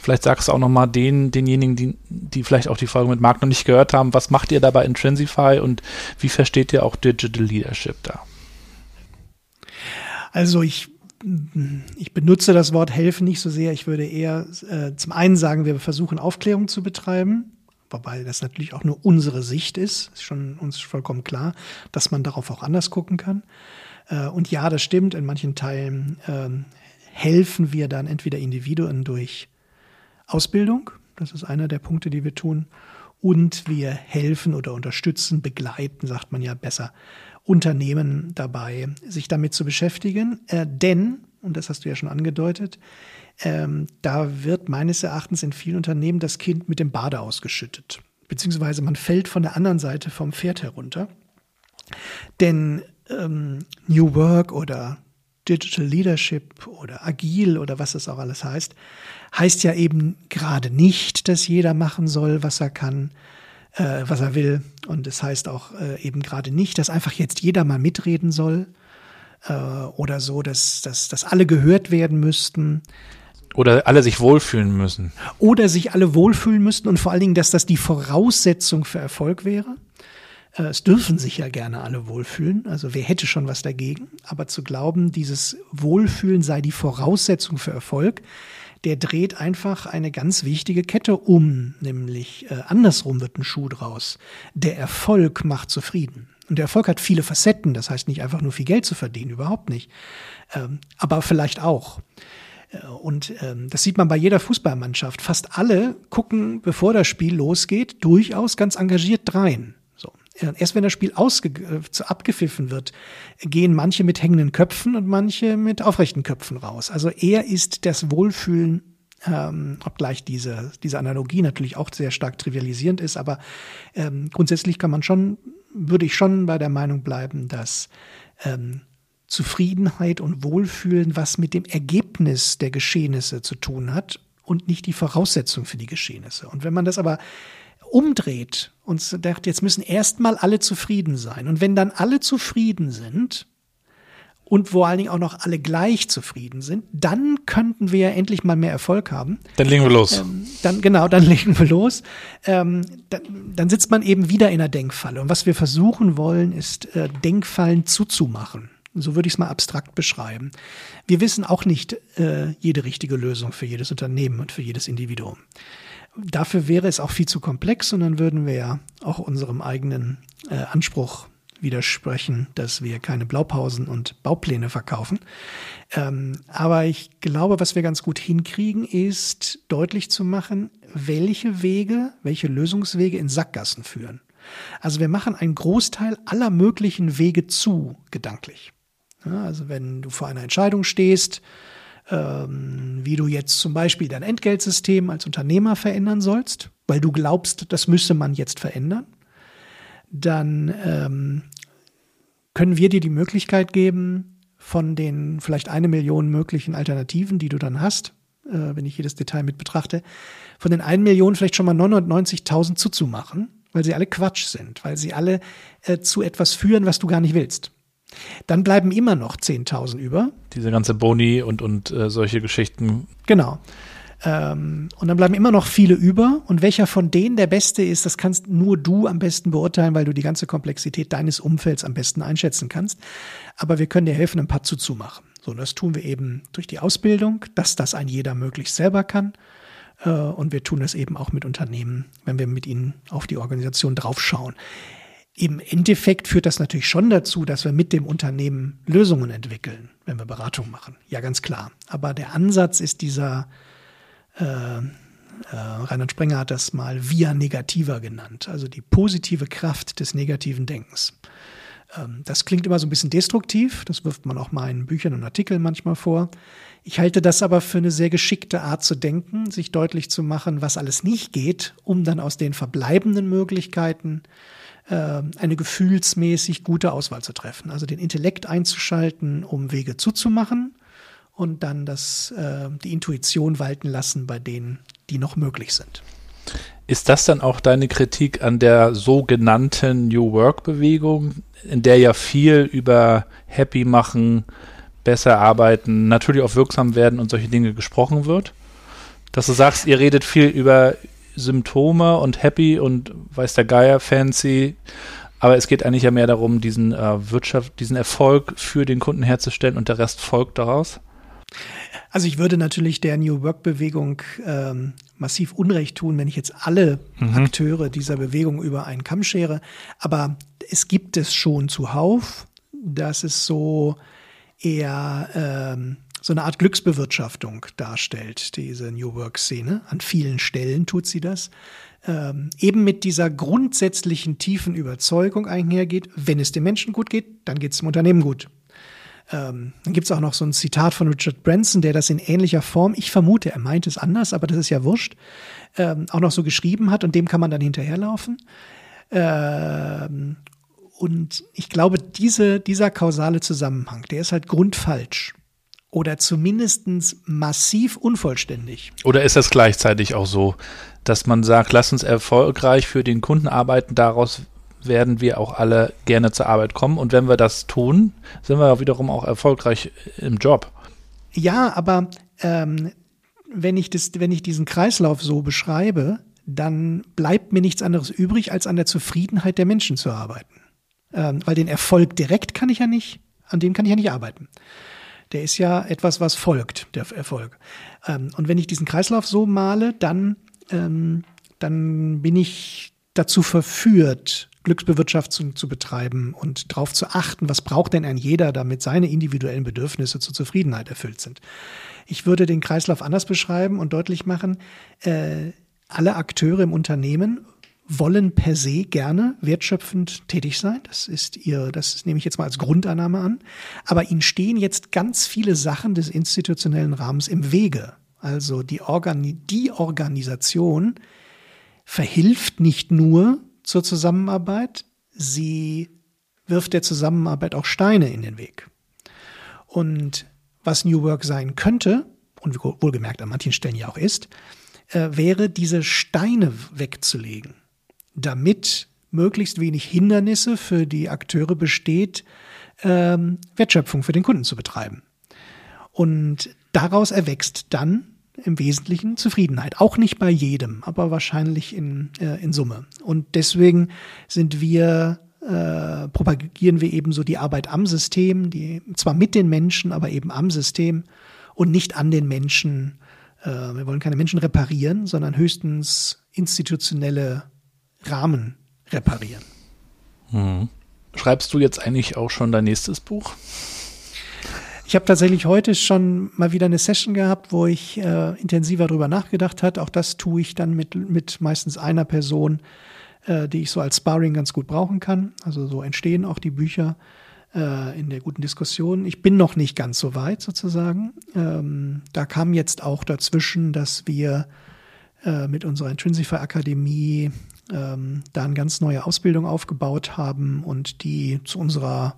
Vielleicht sagst du auch nochmal den, denjenigen, die, die vielleicht auch die Folge mit Marc noch nicht gehört haben, was macht ihr da bei Intrinsify und wie versteht ihr auch Digital Leadership da? Also ich, ich benutze das Wort helfen nicht so sehr. Ich würde eher äh, zum einen sagen, wir versuchen Aufklärung zu betreiben wobei das natürlich auch nur unsere Sicht ist, ist schon uns vollkommen klar, dass man darauf auch anders gucken kann. Äh, und ja, das stimmt, in manchen Teilen ähm, helfen wir dann entweder Individuen durch Ausbildung, das ist einer der Punkte, die wir tun, und wir helfen oder unterstützen, begleiten, sagt man ja besser, Unternehmen dabei, sich damit zu beschäftigen. Äh, denn, und das hast du ja schon angedeutet, ähm, da wird meines Erachtens in vielen Unternehmen das Kind mit dem Bade ausgeschüttet. Beziehungsweise man fällt von der anderen Seite vom Pferd herunter. Denn ähm, New Work oder Digital Leadership oder Agil oder was es auch alles heißt, heißt ja eben gerade nicht, dass jeder machen soll, was er kann, äh, was er will. Und es heißt auch äh, eben gerade nicht, dass einfach jetzt jeder mal mitreden soll äh, oder so, dass, dass, dass alle gehört werden müssten. Oder alle sich wohlfühlen müssen. Oder sich alle wohlfühlen müssten und vor allen Dingen, dass das die Voraussetzung für Erfolg wäre. Äh, es dürfen sich ja gerne alle wohlfühlen, also wer hätte schon was dagegen. Aber zu glauben, dieses Wohlfühlen sei die Voraussetzung für Erfolg, der dreht einfach eine ganz wichtige Kette um, nämlich äh, andersrum wird ein Schuh draus. Der Erfolg macht zufrieden. Und der Erfolg hat viele Facetten, das heißt nicht einfach nur viel Geld zu verdienen, überhaupt nicht. Ähm, aber vielleicht auch. Äh, und ähm, das sieht man bei jeder Fußballmannschaft. Fast alle gucken, bevor das Spiel losgeht, durchaus ganz engagiert drein. Erst wenn das Spiel äh, abgepfiffen wird, gehen manche mit hängenden Köpfen und manche mit aufrechten Köpfen raus. Also er ist das Wohlfühlen ähm, obgleich diese, diese Analogie natürlich auch sehr stark trivialisierend ist, aber ähm, grundsätzlich kann man schon, würde ich schon bei der Meinung bleiben, dass ähm, Zufriedenheit und Wohlfühlen was mit dem Ergebnis der Geschehnisse zu tun hat und nicht die Voraussetzung für die Geschehnisse. Und wenn man das aber umdreht und sagt, jetzt müssen erstmal alle zufrieden sein. Und wenn dann alle zufrieden sind und vor allen Dingen auch noch alle gleich zufrieden sind, dann könnten wir ja endlich mal mehr Erfolg haben. Dann legen wir los. Ähm, dann genau, dann legen wir los. Ähm, dann, dann, sitzt man eben wieder in einer Denkfalle. Und was wir versuchen wollen, ist äh, Denkfallen zuzumachen. So würde ich es mal abstrakt beschreiben. Wir wissen auch nicht äh, jede richtige Lösung für jedes Unternehmen und für jedes Individuum. Dafür wäre es auch viel zu komplex und dann würden wir ja auch unserem eigenen äh, Anspruch widersprechen, dass wir keine Blaupausen und Baupläne verkaufen. Ähm, aber ich glaube, was wir ganz gut hinkriegen, ist deutlich zu machen, welche Wege, welche Lösungswege in Sackgassen führen. Also wir machen einen Großteil aller möglichen Wege zu, gedanklich. Ja, also wenn du vor einer Entscheidung stehst, ähm, wie du jetzt zum Beispiel dein Entgeltsystem als Unternehmer verändern sollst, weil du glaubst, das müsse man jetzt verändern, dann ähm, können wir dir die Möglichkeit geben, von den vielleicht eine Million möglichen Alternativen, die du dann hast, äh, wenn ich jedes Detail mit betrachte, von den eine Million vielleicht schon mal 990.000 zuzumachen, weil sie alle Quatsch sind, weil sie alle äh, zu etwas führen, was du gar nicht willst. Dann bleiben immer noch 10.000 über. Diese ganze Boni und, und äh, solche Geschichten. Genau. Ähm, und dann bleiben immer noch viele über. Und welcher von denen der beste ist, das kannst nur du am besten beurteilen, weil du die ganze Komplexität deines Umfelds am besten einschätzen kannst. Aber wir können dir helfen, ein paar zuzumachen. So, das tun wir eben durch die Ausbildung, dass das ein jeder möglichst selber kann. Äh, und wir tun das eben auch mit Unternehmen, wenn wir mit ihnen auf die Organisation draufschauen. Im Endeffekt führt das natürlich schon dazu, dass wir mit dem Unternehmen Lösungen entwickeln, wenn wir Beratung machen. Ja, ganz klar. Aber der Ansatz ist dieser, äh, äh, Reinhard Sprenger hat das mal via negativer genannt, also die positive Kraft des negativen Denkens. Ähm, das klingt immer so ein bisschen destruktiv, das wirft man auch mal in Büchern und Artikeln manchmal vor. Ich halte das aber für eine sehr geschickte Art zu denken, sich deutlich zu machen, was alles nicht geht, um dann aus den verbleibenden Möglichkeiten eine gefühlsmäßig gute Auswahl zu treffen. Also den Intellekt einzuschalten, um Wege zuzumachen und dann das, äh, die Intuition walten lassen bei denen, die noch möglich sind. Ist das dann auch deine Kritik an der sogenannten New Work Bewegung, in der ja viel über Happy machen, besser arbeiten, natürlich auch wirksam werden und solche Dinge gesprochen wird? Dass du sagst, ihr redet viel über Symptome und Happy und weiß der Geier, Fancy, aber es geht eigentlich ja mehr darum, diesen äh, Wirtschaft, diesen Erfolg für den Kunden herzustellen und der Rest folgt daraus? Also ich würde natürlich der New Work Bewegung ähm, massiv Unrecht tun, wenn ich jetzt alle mhm. Akteure dieser Bewegung über einen Kamm schere. Aber es gibt es schon zuhauf, dass es so eher ähm, so eine Art Glücksbewirtschaftung darstellt, diese New Work-Szene. An vielen Stellen tut sie das. Ähm, eben mit dieser grundsätzlichen tiefen Überzeugung einhergeht, wenn es dem Menschen gut geht, dann geht es dem Unternehmen gut. Ähm, dann gibt es auch noch so ein Zitat von Richard Branson, der das in ähnlicher Form, ich vermute, er meint es anders, aber das ist ja wurscht, ähm, auch noch so geschrieben hat und dem kann man dann hinterherlaufen. Ähm, und ich glaube, diese, dieser kausale Zusammenhang, der ist halt grundfalsch oder zumindest massiv unvollständig. Oder ist das gleichzeitig auch so, dass man sagt, lass uns erfolgreich für den Kunden arbeiten, daraus werden wir auch alle gerne zur Arbeit kommen. Und wenn wir das tun, sind wir wiederum auch erfolgreich im Job. Ja, aber ähm, wenn, ich das, wenn ich diesen Kreislauf so beschreibe, dann bleibt mir nichts anderes übrig, als an der Zufriedenheit der Menschen zu arbeiten. Ähm, weil den Erfolg direkt kann ich ja nicht, an dem kann ich ja nicht arbeiten. Der ist ja etwas, was folgt, der Erfolg. Ähm, und wenn ich diesen Kreislauf so male, dann, ähm, dann bin ich dazu verführt, Glücksbewirtschaftung zu betreiben und darauf zu achten, was braucht denn ein jeder, damit seine individuellen Bedürfnisse zur Zufriedenheit erfüllt sind. Ich würde den Kreislauf anders beschreiben und deutlich machen, äh, alle Akteure im Unternehmen wollen per se gerne wertschöpfend tätig sein. Das ist ihr, das nehme ich jetzt mal als Grundannahme an. Aber ihnen stehen jetzt ganz viele Sachen des institutionellen Rahmens im Wege. Also die, Organi die Organisation verhilft nicht nur zur Zusammenarbeit, sie wirft der Zusammenarbeit auch Steine in den Weg. Und was New Work sein könnte, und wohlgemerkt an manchen Stellen ja auch ist, äh, wäre diese Steine wegzulegen damit möglichst wenig Hindernisse für die Akteure besteht, ähm, Wertschöpfung für den Kunden zu betreiben. Und daraus erwächst dann im Wesentlichen Zufriedenheit. Auch nicht bei jedem, aber wahrscheinlich in, äh, in Summe. Und deswegen sind wir, äh, propagieren wir eben so die Arbeit am System, die zwar mit den Menschen, aber eben am System und nicht an den Menschen Äh, wir wollen keine Menschen reparieren, sondern höchstens institutionelle Rahmen reparieren. Mhm. Schreibst du jetzt eigentlich auch schon dein nächstes Buch? Ich habe tatsächlich heute schon mal wieder eine Session gehabt, wo ich äh, intensiver drüber nachgedacht habe. Auch das tue ich dann mit, mit meistens einer Person, äh, die ich so als Sparring ganz gut brauchen kann. Also so entstehen auch die Bücher äh, in der guten Diskussion. Ich bin noch nicht ganz so weit sozusagen. Ähm, da kam jetzt auch dazwischen, dass wir äh, mit unserer Intrinsify Akademie ähm, da eine ganz neue Ausbildung aufgebaut haben und die zu unserer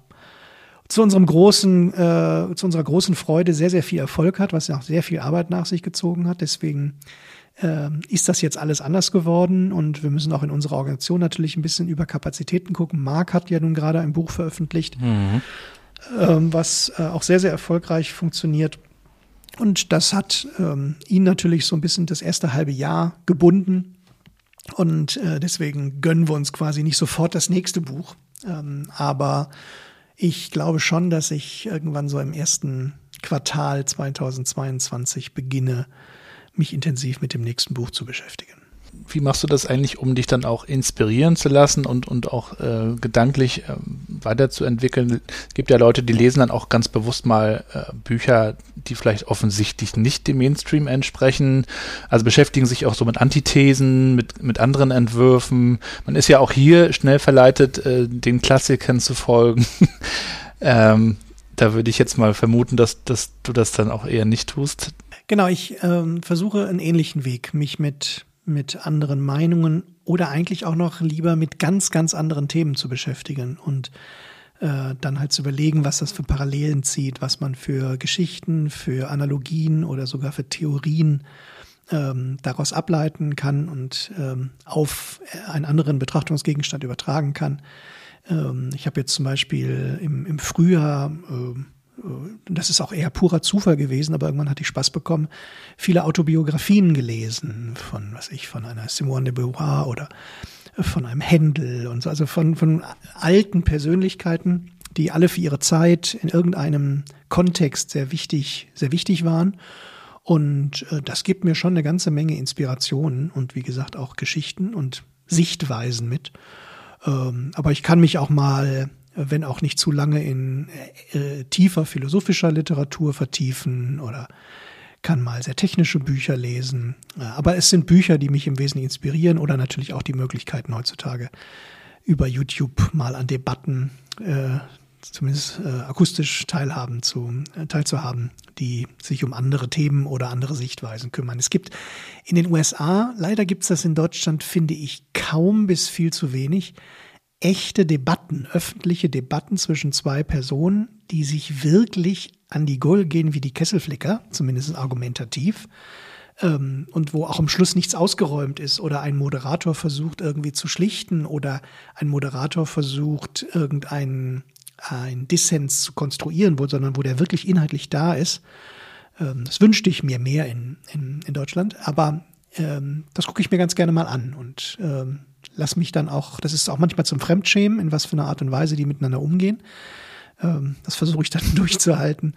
zu unserem großen, äh, zu unserer großen Freude sehr, sehr viel Erfolg hat, was ja auch sehr viel Arbeit nach sich gezogen hat. Deswegen äh, ist das jetzt alles anders geworden und wir müssen auch in unserer Organisation natürlich ein bisschen über Kapazitäten gucken. Marc hat ja nun gerade ein Buch veröffentlicht, mhm. ähm, was äh, auch sehr, sehr erfolgreich funktioniert. Und das hat ähm, ihn natürlich so ein bisschen das erste halbe Jahr gebunden. Und äh, deswegen gönnen wir uns quasi nicht sofort das nächste Buch. Ähm, aber ich glaube schon, dass ich irgendwann so im ersten Quartal 2022 beginne, mich intensiv mit dem nächsten Buch zu beschäftigen. Wie machst du das eigentlich, um dich dann auch inspirieren zu lassen und, und auch äh, gedanklich äh, weiterzuentwickeln? Es gibt ja Leute, die lesen dann auch ganz bewusst mal äh, Bücher, die vielleicht offensichtlich nicht dem Mainstream entsprechen. Also beschäftigen sich auch so mit Antithesen, mit, mit anderen Entwürfen. Man ist ja auch hier schnell verleitet, äh, den Klassikern zu folgen. ähm, da würde ich jetzt mal vermuten, dass, dass du das dann auch eher nicht tust. Genau, ich ähm, versuche einen ähnlichen Weg, mich mit, mit anderen Meinungen oder eigentlich auch noch lieber mit ganz, ganz anderen Themen zu beschäftigen und äh, dann halt zu überlegen, was das für Parallelen zieht, was man für Geschichten, für Analogien oder sogar für Theorien ähm, daraus ableiten kann und ähm, auf einen anderen Betrachtungsgegenstand übertragen kann. Ähm, ich habe jetzt zum Beispiel im, im Frühjahr äh, das ist auch eher purer Zufall gewesen, aber irgendwann hatte ich Spaß bekommen, viele Autobiografien gelesen von, was ich, von einer Simone de Beauvoir oder von einem Händel und so, also von, von alten Persönlichkeiten, die alle für ihre Zeit in irgendeinem Kontext sehr wichtig, sehr wichtig waren. Und äh, das gibt mir schon eine ganze Menge Inspirationen und wie gesagt auch Geschichten und Sichtweisen mit. Ähm, aber ich kann mich auch mal wenn auch nicht zu lange in äh, tiefer philosophischer Literatur vertiefen oder kann mal sehr technische Bücher lesen. Aber es sind Bücher, die mich im Wesentlichen inspirieren oder natürlich auch die Möglichkeiten heutzutage über YouTube mal an Debatten äh, zumindest äh, akustisch teilhaben zu, äh, teilzuhaben, die sich um andere Themen oder andere Sichtweisen kümmern. Es gibt in den USA, leider gibt es das in Deutschland, finde ich, kaum bis viel zu wenig, echte Debatten, öffentliche Debatten zwischen zwei Personen, die sich wirklich an die Gurgel gehen wie die Kesselflicker, zumindest argumentativ, ähm, und wo auch am Schluss nichts ausgeräumt ist oder ein Moderator versucht irgendwie zu schlichten oder ein Moderator versucht irgendeinen ein Dissens zu konstruieren, wo, sondern wo der wirklich inhaltlich da ist. Ähm, das wünschte ich mir mehr in, in, in Deutschland, aber ähm, das gucke ich mir ganz gerne mal an und ähm, lass mich dann auch, das ist auch manchmal zum Fremdschämen, in was für einer Art und Weise die miteinander umgehen. Ähm, das versuche ich dann durchzuhalten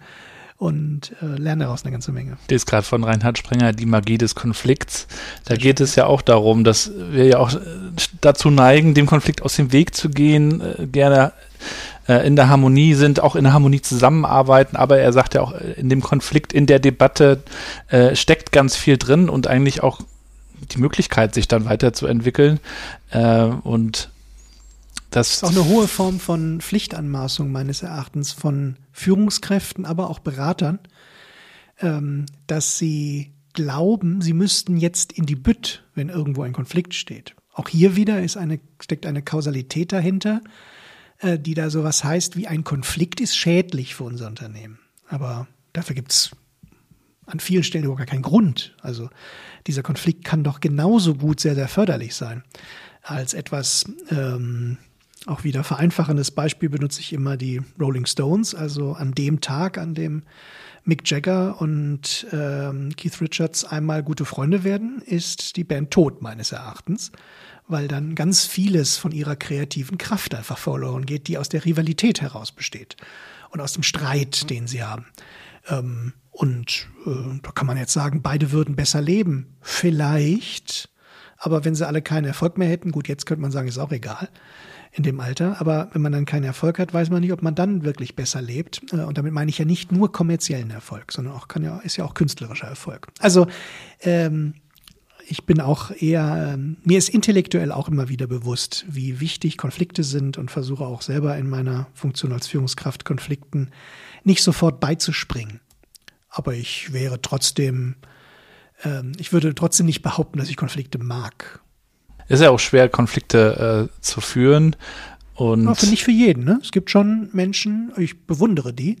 und äh, lerne daraus eine ganze Menge. Das ist gerade von Reinhard Sprenger die Magie des Konflikts. Da geht es ja auch darum, dass wir ja auch äh, dazu neigen, dem Konflikt aus dem Weg zu gehen, äh, gerne äh, in der Harmonie sind, auch in der Harmonie zusammenarbeiten, aber er sagt ja auch, äh, in dem Konflikt, in der Debatte steckt ganz viel drin und eigentlich auch die Möglichkeit, sich dann weiterzuentwickeln. Äh, und das, ist auch eine hohe Form von Pflichtanmaßung meines Erachtens von Führungskräften, aber auch Beratern, ähm, dass sie glauben, sie müssten jetzt in die Bütt, wenn irgendwo ein Konflikt steht. Auch hier wieder ist eine, steckt eine Kausalität dahinter, äh, die da sowas heißt wie ein Konflikt ist schädlich für unser Unternehmen. Aber dafür gibt es an vielen Stellen überhaupt gar keinen Grund. Also dieser Konflikt kann doch genauso gut sehr, sehr förderlich sein. Als etwas ähm, auch wieder vereinfachendes Beispiel benutze ich immer die Rolling Stones. Also an dem Tag, an dem Mick Jagger und ähm, Keith Richards einmal gute Freunde werden, ist die Band tot, meines Erachtens, weil dann ganz vieles von ihrer kreativen Kraft einfach verloren geht, die aus der Rivalität heraus besteht und aus dem Streit, den sie haben. Ähm, Und äh, da kann man jetzt sagen, beide würden besser leben. Vielleicht. Aber wenn sie alle keinen Erfolg mehr hätten, gut, jetzt könnte man sagen, ist auch egal in dem Alter. Aber wenn man dann keinen Erfolg hat, weiß man nicht, ob man dann wirklich besser lebt. Äh, und damit meine ich ja nicht nur kommerziellen Erfolg, sondern auch kann ja, ist ja auch künstlerischer Erfolg. Also ähm, ich bin auch eher, ähm, mir ist intellektuell auch immer wieder bewusst, wie wichtig Konflikte sind und versuche auch selber in meiner Funktion als Führungskraft Konflikten nicht sofort beizuspringen. Aber ich wäre trotzdem, ähm, ich würde trotzdem nicht behaupten, dass ich Konflikte mag. Ist ja auch schwer, Konflikte äh, zu führen. Und ja, nicht für jeden. Ne? Es gibt schon Menschen, ich bewundere die,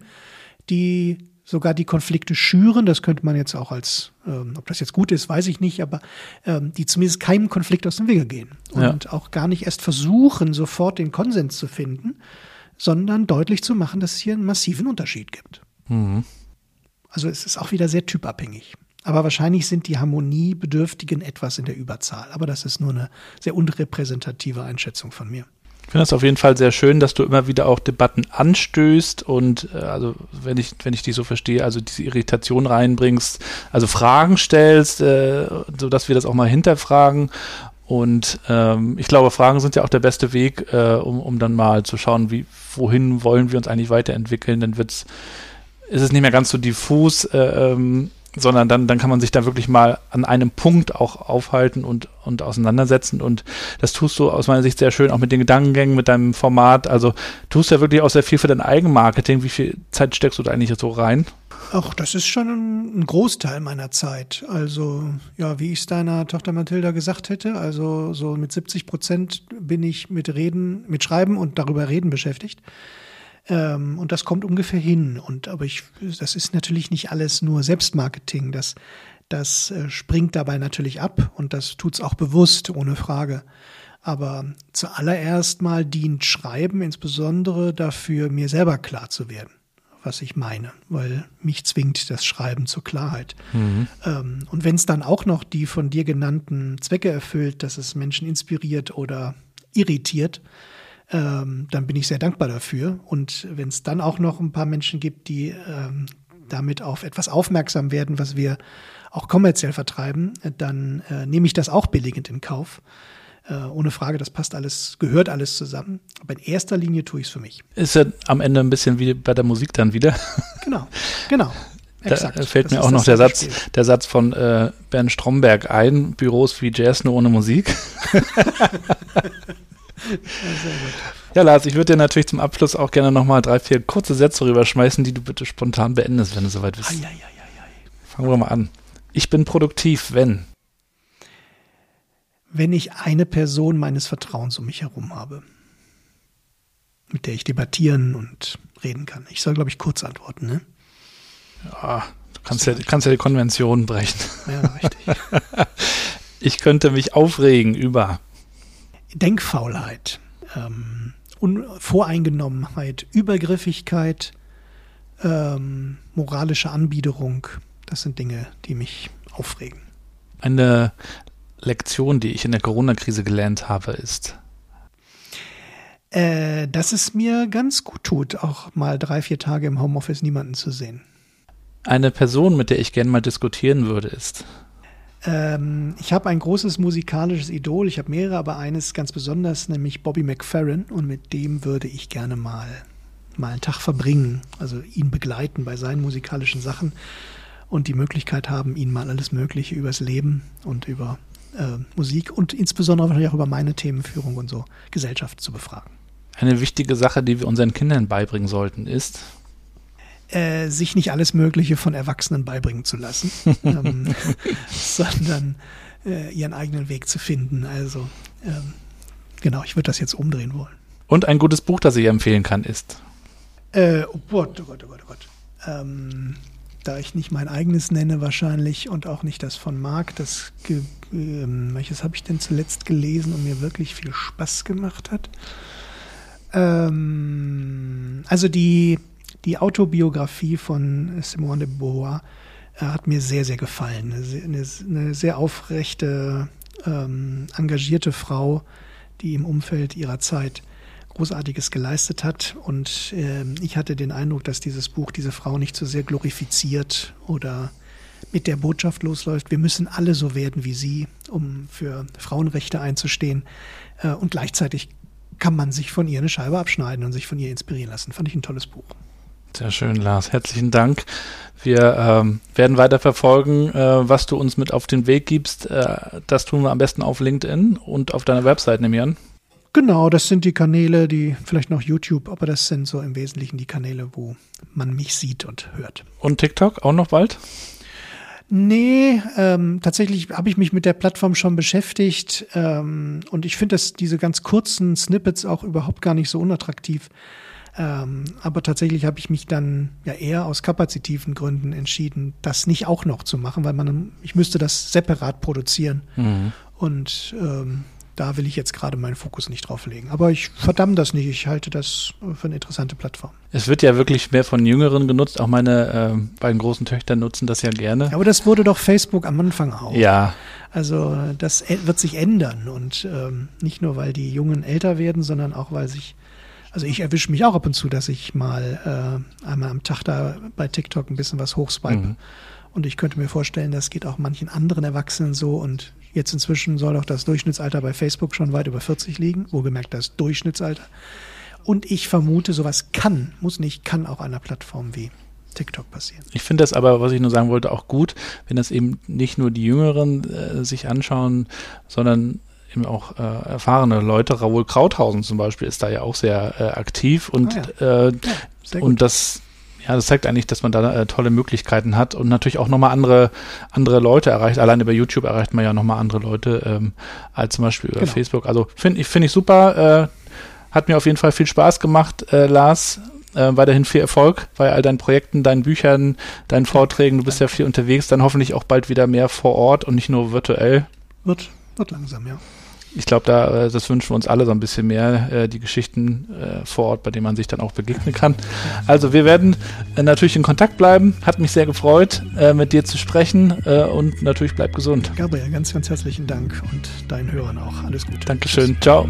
die sogar die Konflikte schüren. Das könnte man jetzt auch als, ähm, ob das jetzt gut ist, weiß ich nicht, aber ähm, die zumindest keinem Konflikt aus dem Wege gehen und ja. auch gar nicht erst versuchen, sofort den Konsens zu finden, sondern deutlich zu machen, dass es hier einen massiven Unterschied gibt. Mhm. Also es ist auch wieder sehr typabhängig. Aber wahrscheinlich sind die Harmoniebedürftigen etwas in der Überzahl. Aber das ist nur eine sehr unrepräsentative Einschätzung von mir. Ich finde es auf jeden Fall sehr schön, dass du immer wieder auch Debatten anstößt und äh, also wenn ich wenn ich dich so verstehe, also diese Irritation reinbringst, also Fragen stellst, äh, so dass wir das auch mal hinterfragen und ähm, ich glaube, Fragen sind ja auch der beste Weg, äh, um, um dann mal zu schauen, wie wohin wollen wir uns eigentlich weiterentwickeln. Dann wird's ist es nicht mehr ganz so diffus, äh, ähm, sondern dann, dann kann man sich da wirklich mal an einem Punkt auch aufhalten und, und auseinandersetzen. Und das tust du aus meiner Sicht sehr schön, auch mit den Gedankengängen, mit deinem Format. Also tust du ja wirklich auch sehr viel für dein Eigenmarketing. Wie viel Zeit steckst du da eigentlich so rein? Ach, das ist schon ein Großteil meiner Zeit. Also, ja, wie ich es deiner Tochter Mathilda gesagt hätte, also so mit 70 Prozent bin ich mit Reden, mit Schreiben und darüber reden beschäftigt. Ähm, und das kommt ungefähr hin. Und aber ich, das ist natürlich nicht alles nur Selbstmarketing. Das, das äh, springt dabei natürlich ab und das tut's auch bewusst, ohne Frage. Aber zuallererst mal dient Schreiben insbesondere dafür, mir selber klar zu werden, was ich meine, weil mich zwingt das Schreiben zur Klarheit. Mhm. Ähm, und wenn es dann auch noch die von dir genannten Zwecke erfüllt, dass es Menschen inspiriert oder irritiert, ähm, dann bin ich sehr dankbar dafür. Und wenn es dann auch noch ein paar Menschen gibt, die ähm, damit auf etwas aufmerksam werden, was wir auch kommerziell vertreiben, dann äh, nehme ich das auch billigend in Kauf. Äh, ohne Frage, das passt alles, gehört alles zusammen. Aber in erster Linie tue ich es für mich. Ist ja am Ende ein bisschen wie bei der Musik dann wieder. Genau, genau. Exakt. Da fällt das mir auch noch der Satz, der Satz von äh, Bernd Stromberg ein, Büros wie Jazz nur ohne Musik. Ja, Lars, ich würde dir natürlich zum Abschluss auch gerne nochmal drei, vier kurze Sätze rüberschmeißen, die du bitte spontan beendest, wenn du soweit bist. Ai, ai, ai, Fangen wir mal an. Ich bin produktiv, wenn? Wenn ich eine Person meines Vertrauens um mich herum habe, mit der ich debattieren und reden kann. Ich soll, glaube ich, kurz antworten, ne? Ja, du kannst ja, kannst ja die Konvention brechen. Ja, richtig. ich könnte mich aufregen über Denkfaulheit, ähm, Voreingenommenheit, Übergriffigkeit, ähm, moralische Anbiederung. Das sind Dinge, die mich aufregen. Eine Lektion, die ich in der Corona-Krise gelernt habe, ist, äh, dass es mir ganz gut tut, auch mal drei, vier Tage im Homeoffice niemanden zu sehen. Eine Person, mit der ich gerne mal diskutieren würde, ist. Ähm, ich habe ein großes musikalisches Idol, ich habe mehrere, aber eines ganz besonders, nämlich Bobby McFerrin. Und mit dem würde ich gerne mal, mal einen Tag verbringen, also ihn begleiten bei seinen musikalischen Sachen und die Möglichkeit haben, ihn mal alles Mögliche übers Leben und über äh, Musik und insbesondere wahrscheinlich auch über meine Themenführung und so Gesellschaft zu befragen. Eine wichtige Sache, die wir unseren Kindern beibringen sollten, ist, äh, sich nicht alles Mögliche von Erwachsenen beibringen zu lassen, ähm, sondern äh, ihren eigenen Weg zu finden. Also ähm, genau, ich würde das jetzt umdrehen wollen. Und ein gutes Buch, das ich empfehlen kann, ist? Äh, oh Gott, oh Gott, oh Gott, oh Gott. Ähm, da ich nicht mein eigenes nenne wahrscheinlich und auch nicht das von Marc, das ähm, welches habe ich denn zuletzt gelesen und mir wirklich viel Spaß gemacht hat. Ähm, also die die Autobiografie von Simone de Beauvoir äh, hat mir sehr, sehr gefallen. Eine, eine sehr aufrechte, ähm, engagierte Frau, die im Umfeld ihrer Zeit Großartiges geleistet hat. Und äh, ich hatte den Eindruck, dass dieses Buch diese Frau nicht so sehr glorifiziert oder mit der Botschaft losläuft, wir müssen alle so werden wie sie, um für Frauenrechte einzustehen. Äh, und gleichzeitig kann man sich von ihr eine Scheibe abschneiden und sich von ihr inspirieren lassen. Fand ich ein tolles Buch. Sehr schön, Lars. Herzlichen Dank. Wir ähm, werden weiter verfolgen, äh, was du uns mit auf den Weg gibst. Äh, das tun wir am besten auf LinkedIn und auf deiner Website, nehme ich an. Genau, das sind die Kanäle, die vielleicht noch YouTube, aber das sind so im Wesentlichen die Kanäle, wo man mich sieht und hört. Und TikTok auch noch bald? Nee, ähm, tatsächlich habe ich mich mit der Plattform schon beschäftigt ähm, und ich finde diese ganz kurzen Snippets auch überhaupt gar nicht so unattraktiv. Ähm, aber tatsächlich habe ich mich dann ja eher aus kapazitiven Gründen entschieden, das nicht auch noch zu machen, weil man, ich müsste das separat produzieren. Mhm. Und ähm, da will ich jetzt gerade meinen Fokus nicht drauf legen. Aber ich verdamme das nicht. Ich halte das für eine interessante Plattform. Es wird ja wirklich mehr von Jüngeren genutzt. Auch meine äh, beiden großen Töchter nutzen das ja gerne. Aber das wurde doch Facebook am Anfang auch. Ja. Also das wird sich ändern. Und ähm, nicht nur, weil die Jungen älter werden, sondern auch, weil sich also ich erwische mich auch ab und zu, dass ich mal äh, einmal am Tag da bei TikTok ein bisschen was hochswipe. Mhm. Und ich könnte mir vorstellen, das geht auch manchen anderen Erwachsenen so. Und jetzt inzwischen soll auch das Durchschnittsalter bei Facebook schon weit über 40 liegen. Wohlgemerkt das Durchschnittsalter. Und ich vermute, sowas kann, muss nicht, kann auch einer Plattform wie TikTok passieren. Ich finde das aber, was ich nur sagen wollte, auch gut, wenn das eben nicht nur die Jüngeren äh, sich anschauen, sondern eben auch äh, erfahrene Leute. Raoul Krauthausen zum Beispiel ist da ja auch sehr äh, aktiv und, ah, ja. äh, ja, und das ja, das zeigt eigentlich, dass man da äh, tolle Möglichkeiten hat und natürlich auch nochmal andere, andere Leute erreicht. Allein über YouTube erreicht man ja nochmal andere Leute ähm, als zum Beispiel über genau. Facebook. Also finde ich, finde ich super. Äh, hat mir auf jeden Fall viel Spaß gemacht, äh, Lars. Äh, weiterhin viel Erfolg bei all deinen Projekten, deinen Büchern, deinen Vorträgen. Du bist ja viel unterwegs, dann hoffentlich auch bald wieder mehr vor Ort und nicht nur virtuell. Wird, wird langsam, ja ich glaube, da, äh, das wünschen wir uns alle so ein bisschen mehr, äh, die Geschichten äh, vor Ort, bei denen man sich dann auch begegnen kann. Also wir werden natürlich in Kontakt bleiben. Hat mich sehr gefreut, mit dir zu sprechen und natürlich bleib gesund. Gabriel, ganz, ganz herzlichen Dank und deinen Hörern auch. Alles Gute. Dankeschön. Tschüss. Ciao.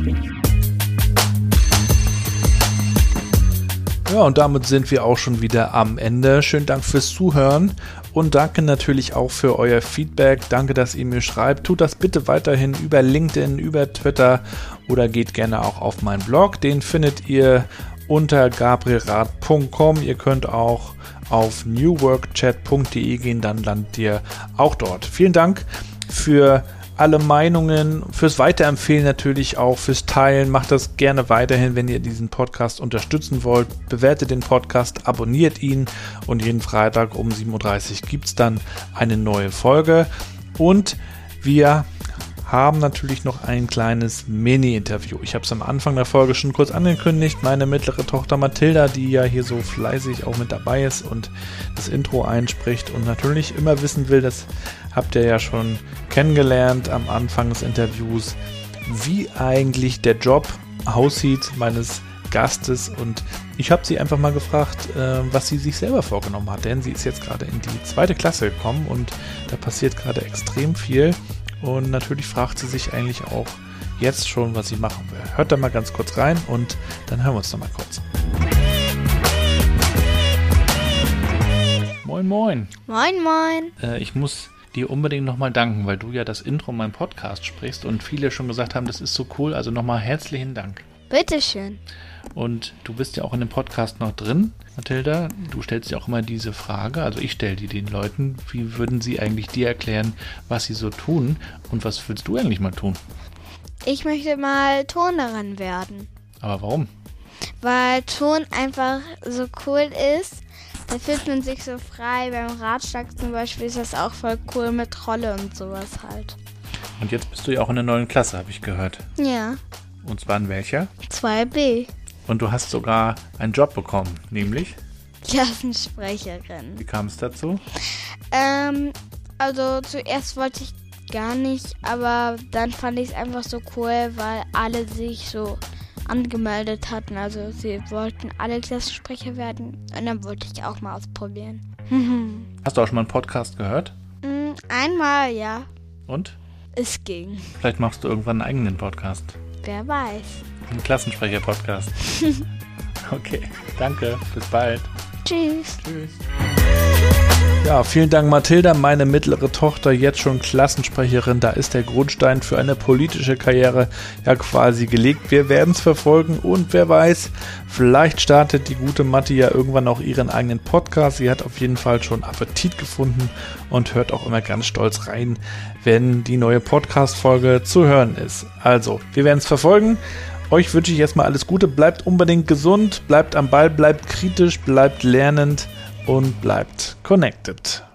Ja, und damit sind wir auch schon wieder am Ende. Schönen Dank fürs Zuhören und danke natürlich auch für euer Feedback. Danke, dass ihr mir schreibt. Tut das bitte weiterhin über LinkedIn, über Twitter oder geht gerne auch auf meinen Blog. Den findet ihr unter gabrielrad.com. Ihr könnt auch auf newworkchat.de gehen, dann landet ihr auch dort. Vielen Dank für alle Meinungen, fürs Weiterempfehlen natürlich auch, fürs Teilen. Macht das gerne weiterhin, wenn ihr diesen Podcast unterstützen wollt. Bewertet den Podcast, abonniert ihn und jeden Freitag um 7.30 Uhr gibt es dann eine neue Folge. Und wir haben natürlich noch ein kleines Mini-Interview. Ich habe es am Anfang der Folge schon kurz angekündigt. Meine mittlere Tochter Mathilda, die ja hier so fleißig auch mit dabei ist und das Intro einspricht und natürlich immer wissen will, das habt ihr ja schon kennengelernt am Anfang des Interviews, wie eigentlich der Job aussieht meines Gastes und ich habe sie einfach mal gefragt, äh, was sie sich selber vorgenommen hat, denn sie ist jetzt gerade in die zweite Klasse gekommen und da passiert gerade extrem viel und natürlich fragt sie sich eigentlich auch jetzt schon, was sie machen will. Hört da mal ganz kurz rein und dann hören wir uns noch mal kurz. Moin, moin. Moin, moin. Äh, ich muss dir unbedingt nochmal danken, weil du ja das Intro meinem Podcast sprichst und viele schon gesagt haben, das ist so cool. Also nochmal herzlichen Dank. Bitteschön. Und du bist ja auch in dem Podcast noch drin, Mathilda. Du stellst ja auch immer diese Frage, also ich stelle die den Leuten, wie würden sie eigentlich dir erklären, was sie so tun und was würdest du eigentlich mal tun? Ich möchte mal Turnerin werden. Aber warum? Weil Ton einfach so cool ist. Da fühlt man sich so frei. Beim Radschlag zum Beispiel ist das auch voll cool mit Rolle und sowas halt. Und jetzt bist du ja auch in der neuen Klasse, habe ich gehört. Ja. Und zwar in welcher? 2b. Und du hast sogar einen Job bekommen, nämlich? Klassensprecherin. Wie kam es dazu? Ähm, also zuerst wollte ich gar nicht, aber dann fand ich es einfach so cool, weil alle sich so angemeldet hatten. Also sie wollten alle Klassensprecher werden und dann wollte ich auch mal ausprobieren. Hast du auch schon mal einen Podcast gehört? Mm, einmal, ja. Und? Es ging. Vielleicht machst du irgendwann einen eigenen Podcast. Wer weiß. Ein Klassensprecher-Podcast. okay, danke. Bis bald. Tschüss. Tschüss. Ja, vielen Dank, Mathilda, meine mittlere Tochter, jetzt schon Klassensprecherin. Da ist der Grundstein für eine politische Karriere ja quasi gelegt. Wir werden es verfolgen und wer weiß, vielleicht startet die gute Matti ja irgendwann auch ihren eigenen Podcast. Sie hat auf jeden Fall schon Appetit gefunden und hört auch immer ganz stolz rein, wenn die neue Podcast-Folge zu hören ist. Also, wir werden es verfolgen. Euch wünsche ich erstmal alles Gute. Bleibt unbedingt gesund, bleibt am Ball, bleibt kritisch, bleibt lernend und bleibt connected.